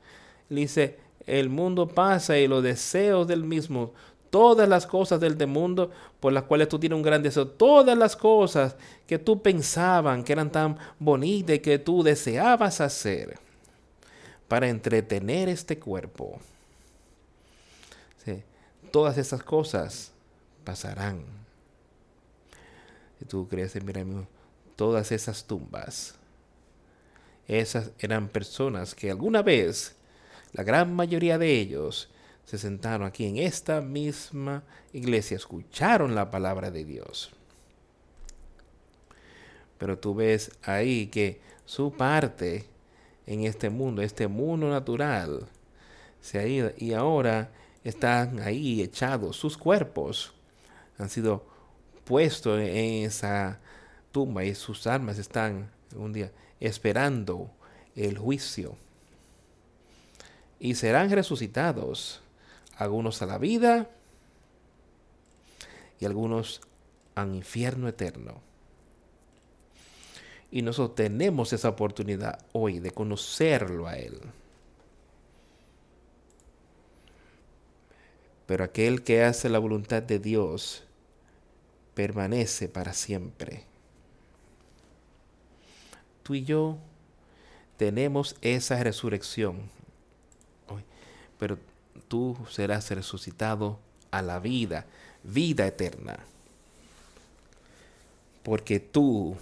Dice, el mundo pasa y los deseos del mismo, todas las cosas del mundo por las cuales tú tienes un gran deseo, todas las cosas que tú pensaban que eran tan bonitas y que tú deseabas hacer para entretener este cuerpo. todas esas cosas pasarán tú crees, mira, todas esas tumbas, esas eran personas que alguna vez, la gran mayoría de ellos, se sentaron aquí en esta misma iglesia, escucharon la palabra de Dios. Pero tú ves ahí que su parte en este mundo, este mundo natural, se ha ido y ahora están ahí echados, sus cuerpos han sido puesto en esa tumba y sus almas están un día esperando el juicio. Y serán resucitados, algunos a la vida y algunos al infierno eterno. Y nosotros tenemos esa oportunidad hoy de conocerlo a Él. Pero aquel que hace la voluntad de Dios permanece para siempre. Tú y yo tenemos esa resurrección, pero tú serás resucitado a la vida, vida eterna, porque tú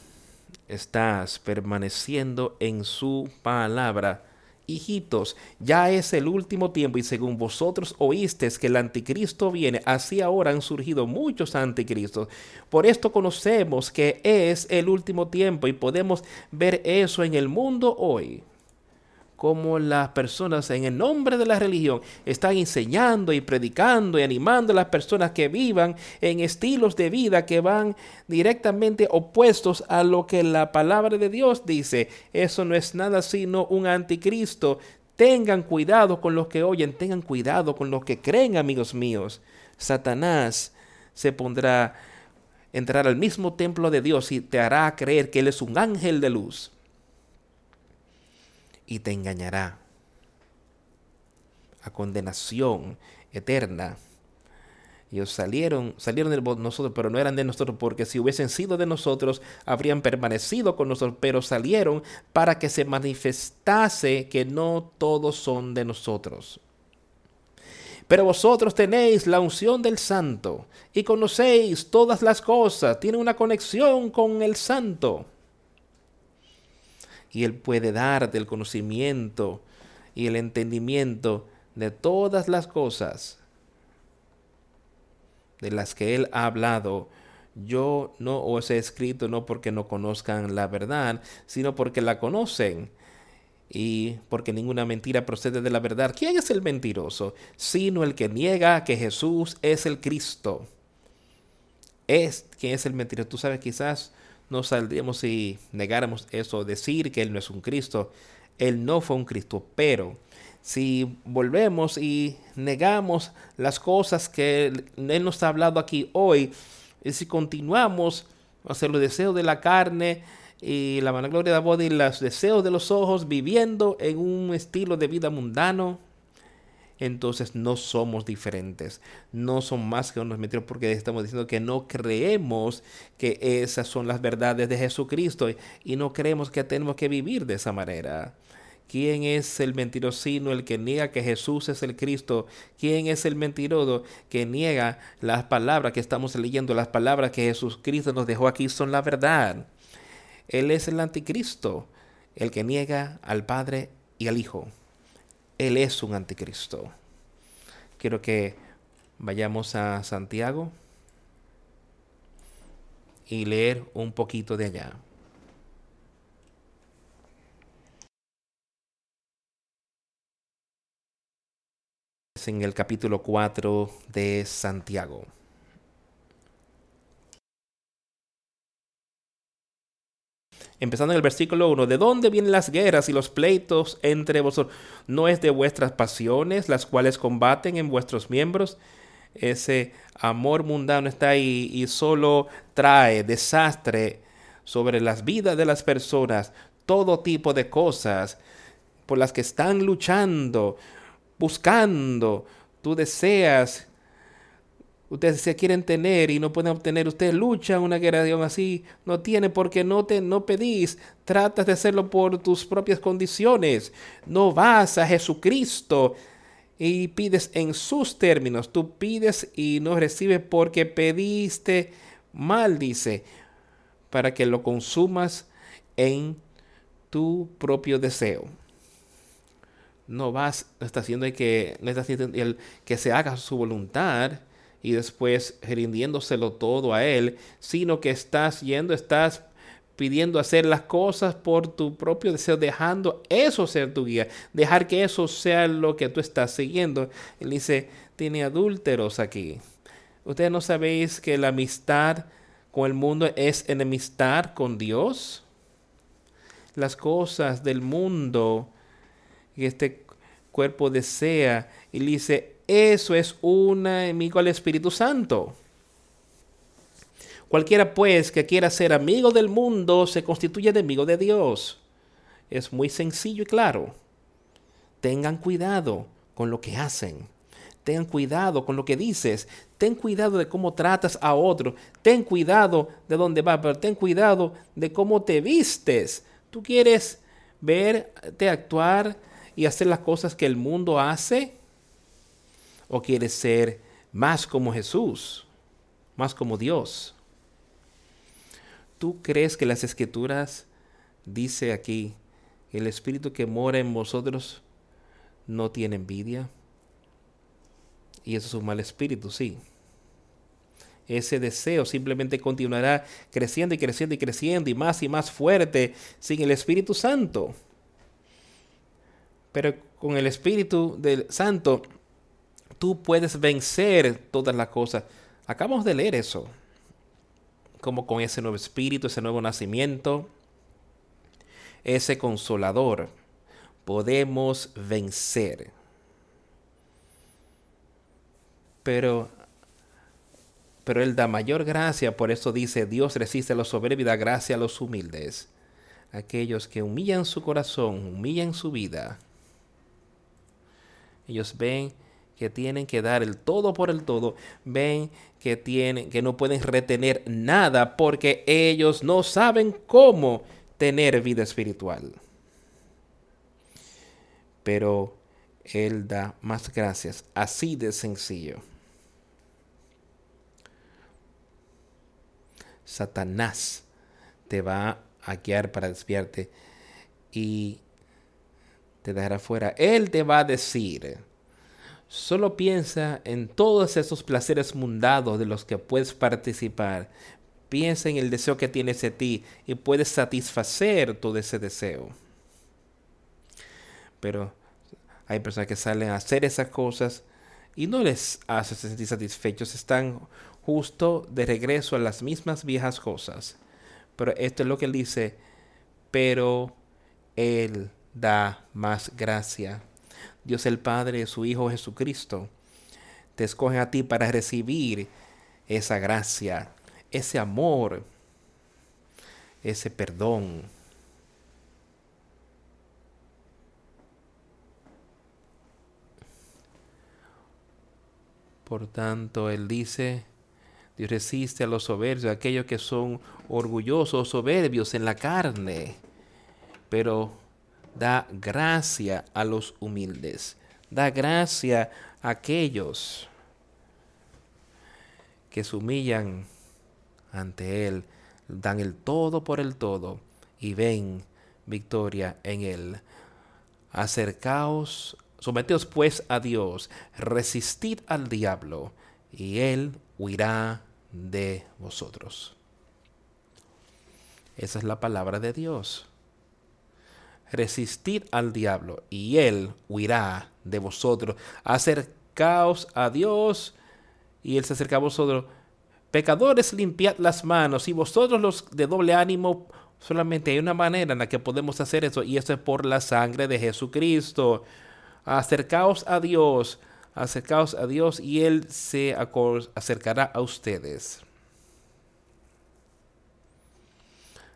estás permaneciendo en su palabra Hijitos, ya es el último tiempo y según vosotros oísteis que el anticristo viene, así ahora han surgido muchos anticristos. Por esto conocemos que es el último tiempo y podemos ver eso en el mundo hoy como las personas en el nombre de la religión están enseñando y predicando y animando a las personas que vivan en estilos de vida que van directamente opuestos a lo que la palabra de Dios dice. Eso no es nada sino un anticristo. Tengan cuidado con los que oyen, tengan cuidado con los que creen, amigos míos. Satanás se pondrá entrar al mismo templo de Dios y te hará creer que Él es un ángel de luz y te engañará a condenación eterna. Ellos salieron, salieron de nosotros, pero no eran de nosotros, porque si hubiesen sido de nosotros, habrían permanecido con nosotros, pero salieron para que se manifestase que no todos son de nosotros. Pero vosotros tenéis la unción del santo y conocéis todas las cosas, tiene una conexión con el santo y Él puede darte el conocimiento y el entendimiento de todas las cosas de las que Él ha hablado. Yo no os he escrito no porque no conozcan la verdad, sino porque la conocen y porque ninguna mentira procede de la verdad. ¿Quién es el mentiroso? Sino el que niega que Jesús es el Cristo. Es quien es el mentiroso. Tú sabes, quizás no saldríamos si negáramos eso, decir que Él no es un Cristo. Él no fue un Cristo, pero si volvemos y negamos las cosas que Él nos ha hablado aquí hoy, y si continuamos a hacer los deseos de la carne y la vanagloria de la boda y los deseos de los ojos, viviendo en un estilo de vida mundano, entonces no somos diferentes, no son más que unos mentirosos porque estamos diciendo que no creemos que esas son las verdades de Jesucristo y no creemos que tenemos que vivir de esa manera. ¿Quién es el mentirosino, el que niega que Jesús es el Cristo? ¿Quién es el mentiroso que niega las palabras que estamos leyendo? Las palabras que Jesús Cristo nos dejó aquí son la verdad. Él es el anticristo, el que niega al Padre y al Hijo. Él es un anticristo. Quiero que vayamos a Santiago y leer un poquito de allá. en el capítulo 4 de Santiago. Empezando en el versículo 1, ¿de dónde vienen las guerras y los pleitos entre vosotros? ¿No es de vuestras pasiones las cuales combaten en vuestros miembros? Ese amor mundano está ahí y solo trae desastre sobre las vidas de las personas, todo tipo de cosas por las que están luchando, buscando. Tú deseas ustedes se quieren tener y no pueden obtener, ustedes luchan una de así, no tiene porque no te no pedís, tratas de hacerlo por tus propias condiciones. No vas a Jesucristo y pides en sus términos. Tú pides y no recibes porque pediste mal, dice, para que lo consumas en tu propio deseo. No vas, no está haciendo que, no está haciendo que se haga su voluntad, y después rindiéndoselo todo a Él, sino que estás yendo, estás pidiendo hacer las cosas por tu propio deseo, dejando eso ser tu guía, dejar que eso sea lo que tú estás siguiendo. Él dice, tiene adúlteros aquí. Ustedes no sabéis que la amistad con el mundo es enemistad con Dios. Las cosas del mundo que este cuerpo desea, y dice, eso es un enemigo al Espíritu Santo. Cualquiera pues que quiera ser amigo del mundo se constituye enemigo de Dios. Es muy sencillo y claro. Tengan cuidado con lo que hacen. Ten cuidado con lo que dices. Ten cuidado de cómo tratas a otro. Ten cuidado de dónde vas, pero ten cuidado de cómo te vistes. Tú quieres verte actuar y hacer las cosas que el mundo hace ¿O quieres ser más como Jesús, más como Dios? ¿Tú crees que las escrituras dice aquí, el espíritu que mora en vosotros no tiene envidia? Y eso es un mal espíritu, sí. Ese deseo simplemente continuará creciendo y creciendo y creciendo y más y más fuerte sin el Espíritu Santo. Pero con el Espíritu del Santo, tú puedes vencer todas las cosas. Acabamos de leer eso. Como con ese nuevo espíritu, ese nuevo nacimiento, ese consolador, podemos vencer. Pero pero Él da mayor gracia, por eso dice, Dios resiste a los soberbios y da gracia a los humildes. Aquellos que humillan su corazón, humillan su vida. Ellos ven que tienen que dar el todo por el todo, ven que tienen que no pueden retener nada porque ellos no saben cómo tener vida espiritual. Pero él da más gracias, así de sencillo. Satanás te va a guiar para despierte y te dejará fuera. Él te va a decir, solo piensa en todos esos placeres mundados de los que puedes participar. Piensa en el deseo que tienes de ti y puedes satisfacer todo ese deseo. Pero hay personas que salen a hacer esas cosas y no les hace sentir satisfechos. Están justo de regreso a las mismas viejas cosas. Pero esto es lo que él dice, pero él da más gracia. Dios el Padre, su Hijo Jesucristo, te escoge a ti para recibir esa gracia, ese amor, ese perdón. Por tanto, Él dice, Dios resiste a los soberbios, a aquellos que son orgullosos, soberbios en la carne, pero da gracia a los humildes, da gracia a aquellos que se humillan ante Él, dan el todo por el todo y ven victoria en Él. Acercaos, someteos pues a Dios, resistid al diablo y Él huirá de vosotros. Esa es la palabra de Dios. Resistid al diablo y él huirá de vosotros. Acercaos a Dios y él se acerca a vosotros. Pecadores, limpiad las manos y vosotros los de doble ánimo, solamente hay una manera en la que podemos hacer eso y eso es por la sangre de Jesucristo. Acercaos a Dios acercaos a Dios y Él se acercará a ustedes.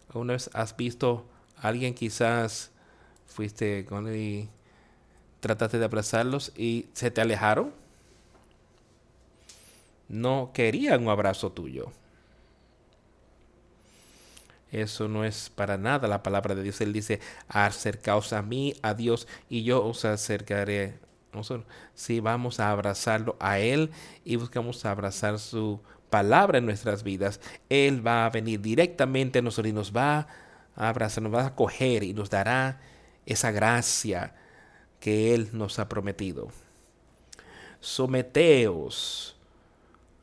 ¿Alguna vez has visto a alguien quizás fuiste con él y trataste de abrazarlos y se te alejaron? No querían un abrazo tuyo. Eso no es para nada la palabra de Dios. Él dice, acercaos a mí, a Dios, y yo os acercaré si vamos a abrazarlo a Él y buscamos abrazar su palabra en nuestras vidas, Él va a venir directamente a nosotros y nos va a abrazar, nos va a acoger y nos dará esa gracia que Él nos ha prometido. Someteos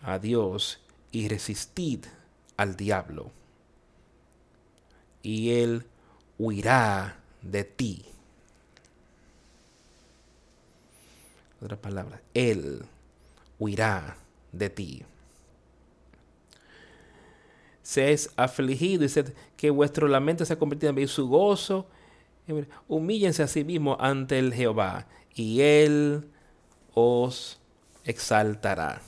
a Dios y resistid al diablo, y Él huirá de ti. otra palabra, Él huirá de ti. Seáis afligido y sed que vuestro lamento se ha convertido en su gozo. Humíllense a sí mismo ante el Jehová y Él os exaltará.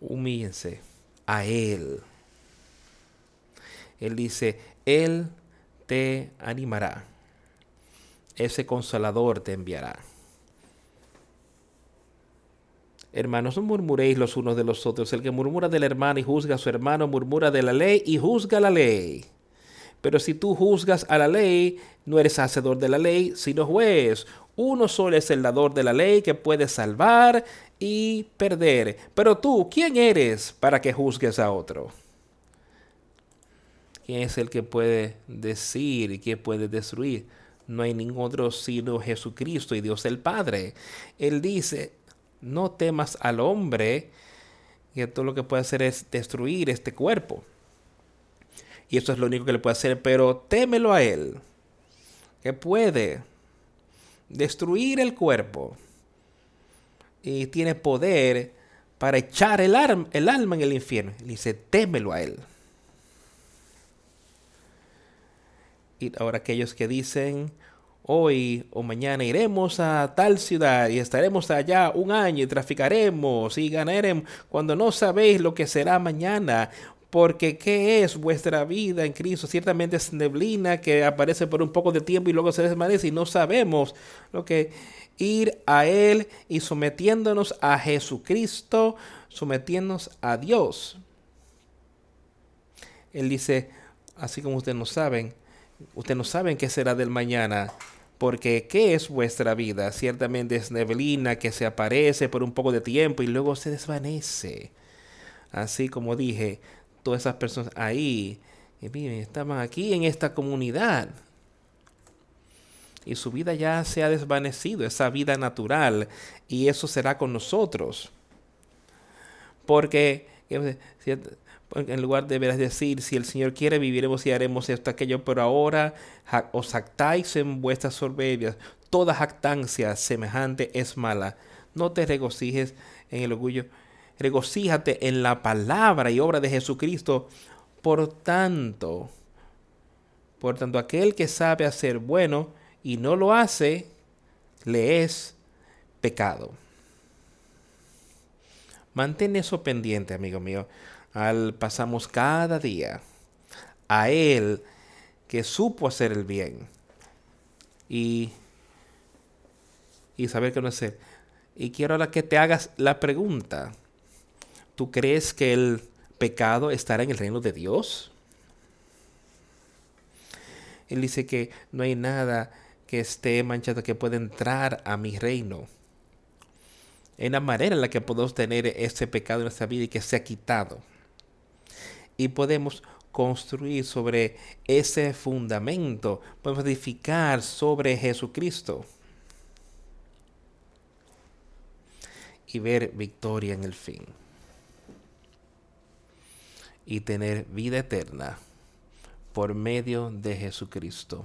Humíllense a Él. Él dice, Él te animará ese consolador te enviará. Hermanos, no murmuréis los unos de los otros. El que murmura del hermano y juzga a su hermano, murmura de la ley y juzga la ley. Pero si tú juzgas a la ley, no eres hacedor de la ley, sino juez. Uno solo es el dador de la ley que puede salvar y perder. Pero tú, ¿quién eres para que juzgues a otro? ¿Quién es el que puede decir y quién puede destruir? no hay ningún otro sino Jesucristo y Dios el Padre. Él dice, no temas al hombre, que todo lo que puede hacer es destruir este cuerpo. Y eso es lo único que le puede hacer, pero témelo a Él. que puede destruir el cuerpo y tiene poder para echar el, el alma en el infierno. Y dice, témelo a él. Y ahora aquellos que dicen, hoy o mañana iremos a tal ciudad y estaremos allá un año y traficaremos y ganaremos cuando no sabéis lo que será mañana. Porque ¿qué es vuestra vida en Cristo? Ciertamente es neblina que aparece por un poco de tiempo y luego se desvanece y no sabemos lo que ir a Él y sometiéndonos a Jesucristo, sometiéndonos a Dios. Él dice, así como ustedes no saben, ustedes no saben qué será del mañana, porque ¿qué es vuestra vida? Ciertamente es neblina que se aparece por un poco de tiempo y luego se desvanece. Así como dije, todas esas personas ahí, estaban aquí en esta comunidad, y su vida ya se ha desvanecido, esa vida natural, y eso será con nosotros. Porque en lugar de decir, si el Señor quiere, viviremos y haremos esto, aquello, pero ahora os jactáis en vuestras soberbias. Toda jactancia semejante es mala. No te regocijes en el orgullo, regocíjate en la palabra y obra de Jesucristo. Por tanto, por tanto, aquel que sabe hacer bueno, y no lo hace, le es pecado. Mantén eso pendiente, amigo mío. Al pasamos cada día a Él que supo hacer el bien y, y saber que no es Él. Y quiero ahora que te hagas la pregunta. ¿Tú crees que el pecado estará en el reino de Dios? Él dice que no hay nada que esté manchado, que pueda entrar a mi reino. En la manera en la que podemos tener ese pecado en nuestra vida y que sea quitado. Y podemos construir sobre ese fundamento, podemos edificar sobre Jesucristo. Y ver victoria en el fin. Y tener vida eterna por medio de Jesucristo.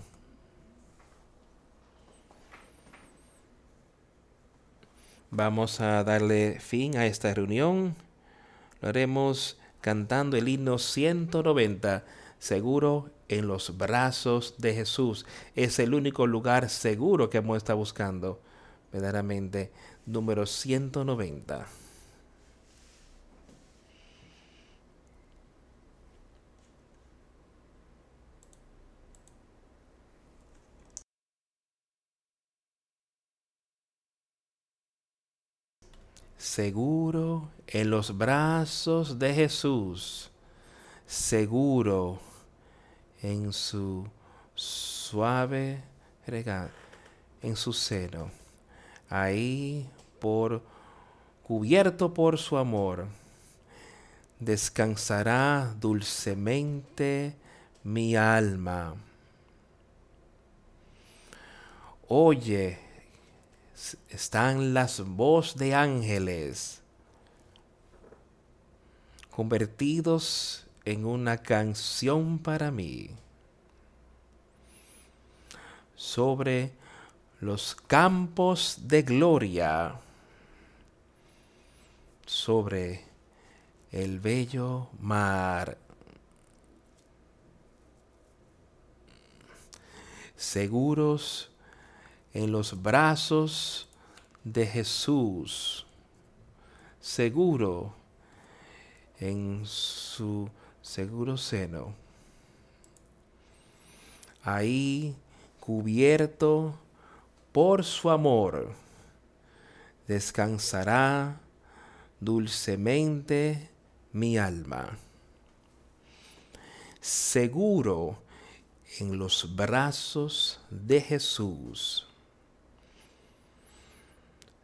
Vamos a darle fin a esta reunión. Lo haremos cantando el himno 190, seguro en los brazos de Jesús. Es el único lugar seguro que hemos estado buscando. Verdaderamente, número 190. Seguro en los brazos de Jesús, seguro en su suave regalo, en su seno, ahí por cubierto por su amor, descansará dulcemente mi alma. Oye están las voces de ángeles convertidos en una canción para mí sobre los campos de gloria, sobre el bello mar. Seguros en los brazos de Jesús, seguro en su seguro seno. Ahí cubierto por su amor, descansará dulcemente mi alma. Seguro en los brazos de Jesús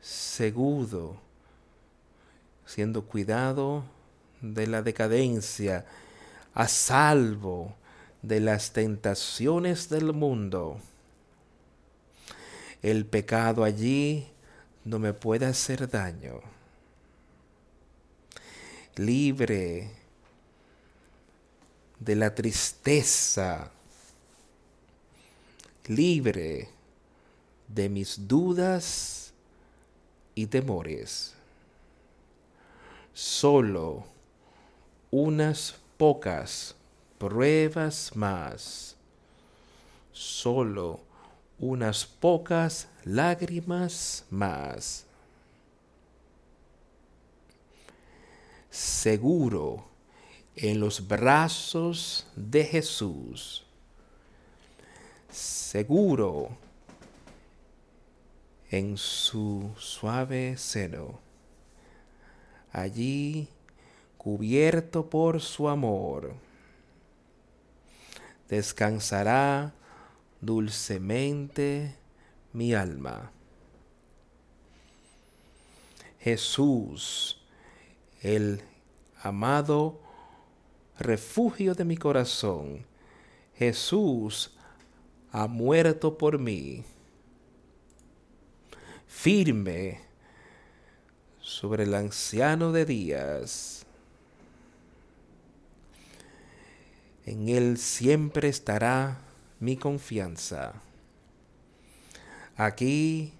seguro, siendo cuidado de la decadencia, a salvo de las tentaciones del mundo. El pecado allí no me puede hacer daño. Libre de la tristeza libre de mis dudas y temores. Solo unas pocas pruebas más. Solo unas pocas lágrimas más. Seguro en los brazos de Jesús. Seguro en su suave seno. Allí cubierto por su amor, descansará dulcemente mi alma. Jesús, el amado refugio de mi corazón, Jesús ha muerto por mí. Firme sobre el anciano de días. En Él siempre estará mi confianza. Aquí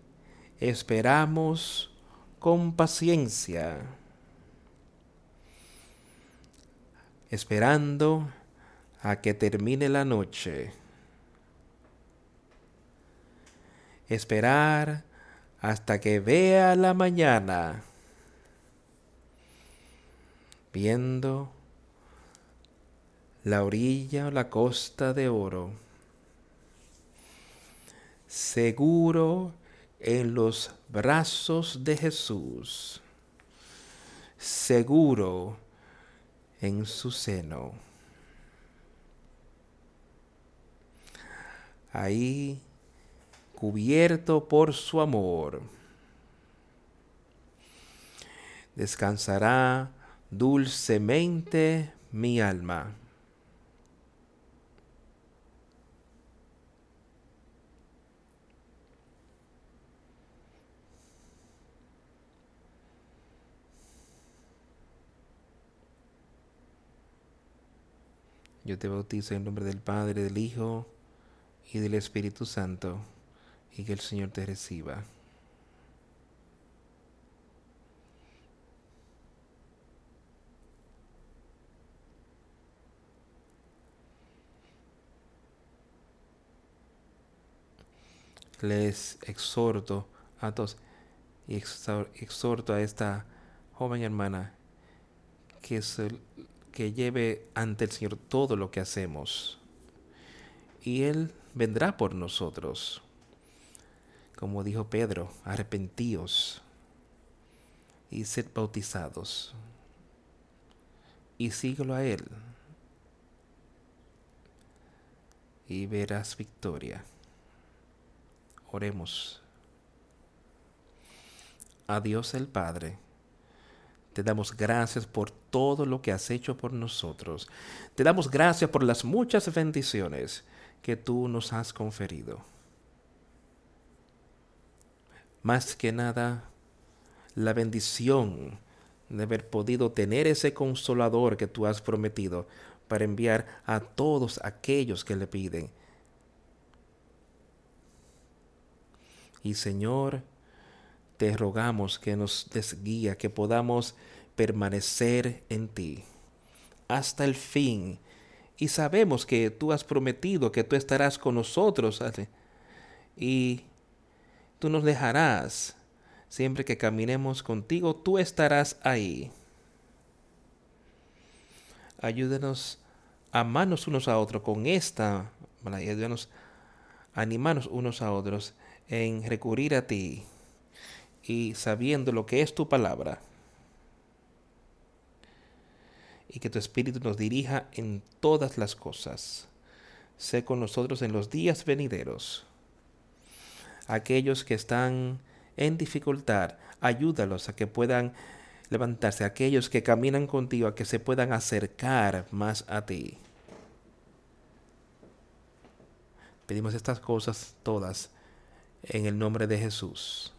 esperamos con paciencia, esperando a que termine la noche. Esperar hasta que vea la mañana, viendo la orilla o la costa de oro, seguro en los brazos de Jesús, seguro en su seno. Ahí, cubierto por su amor, descansará dulcemente mi alma. Yo te bautizo en nombre del Padre, del Hijo y del Espíritu Santo, y que el Señor te reciba. Les exhorto a todos y exhorto a esta joven hermana que que lleve ante el Señor todo lo que hacemos. Y Él vendrá por nosotros. Como dijo Pedro, arrepentíos y sed bautizados. Y síguelo a Él. Y verás victoria. Oremos. A Dios el Padre te damos gracias por todo lo que has hecho por nosotros. Te damos gracias por las muchas bendiciones que tú nos has conferido. Más que nada, la bendición de haber podido tener ese consolador que tú has prometido para enviar a todos aquellos que le piden. Y Señor, te rogamos que nos desguía, que podamos permanecer en ti hasta el fin. Y sabemos que tú has prometido que tú estarás con nosotros y tú nos dejarás. Siempre que caminemos contigo, tú estarás ahí. Ayúdenos a amarnos unos a otros con esta, ayúdanos a animarnos unos a otros en recurrir a ti y sabiendo lo que es tu palabra. Y que tu Espíritu nos dirija en todas las cosas. Sé con nosotros en los días venideros. Aquellos que están en dificultad, ayúdalos a que puedan levantarse. Aquellos que caminan contigo, a que se puedan acercar más a ti. Pedimos estas cosas todas en el nombre de Jesús.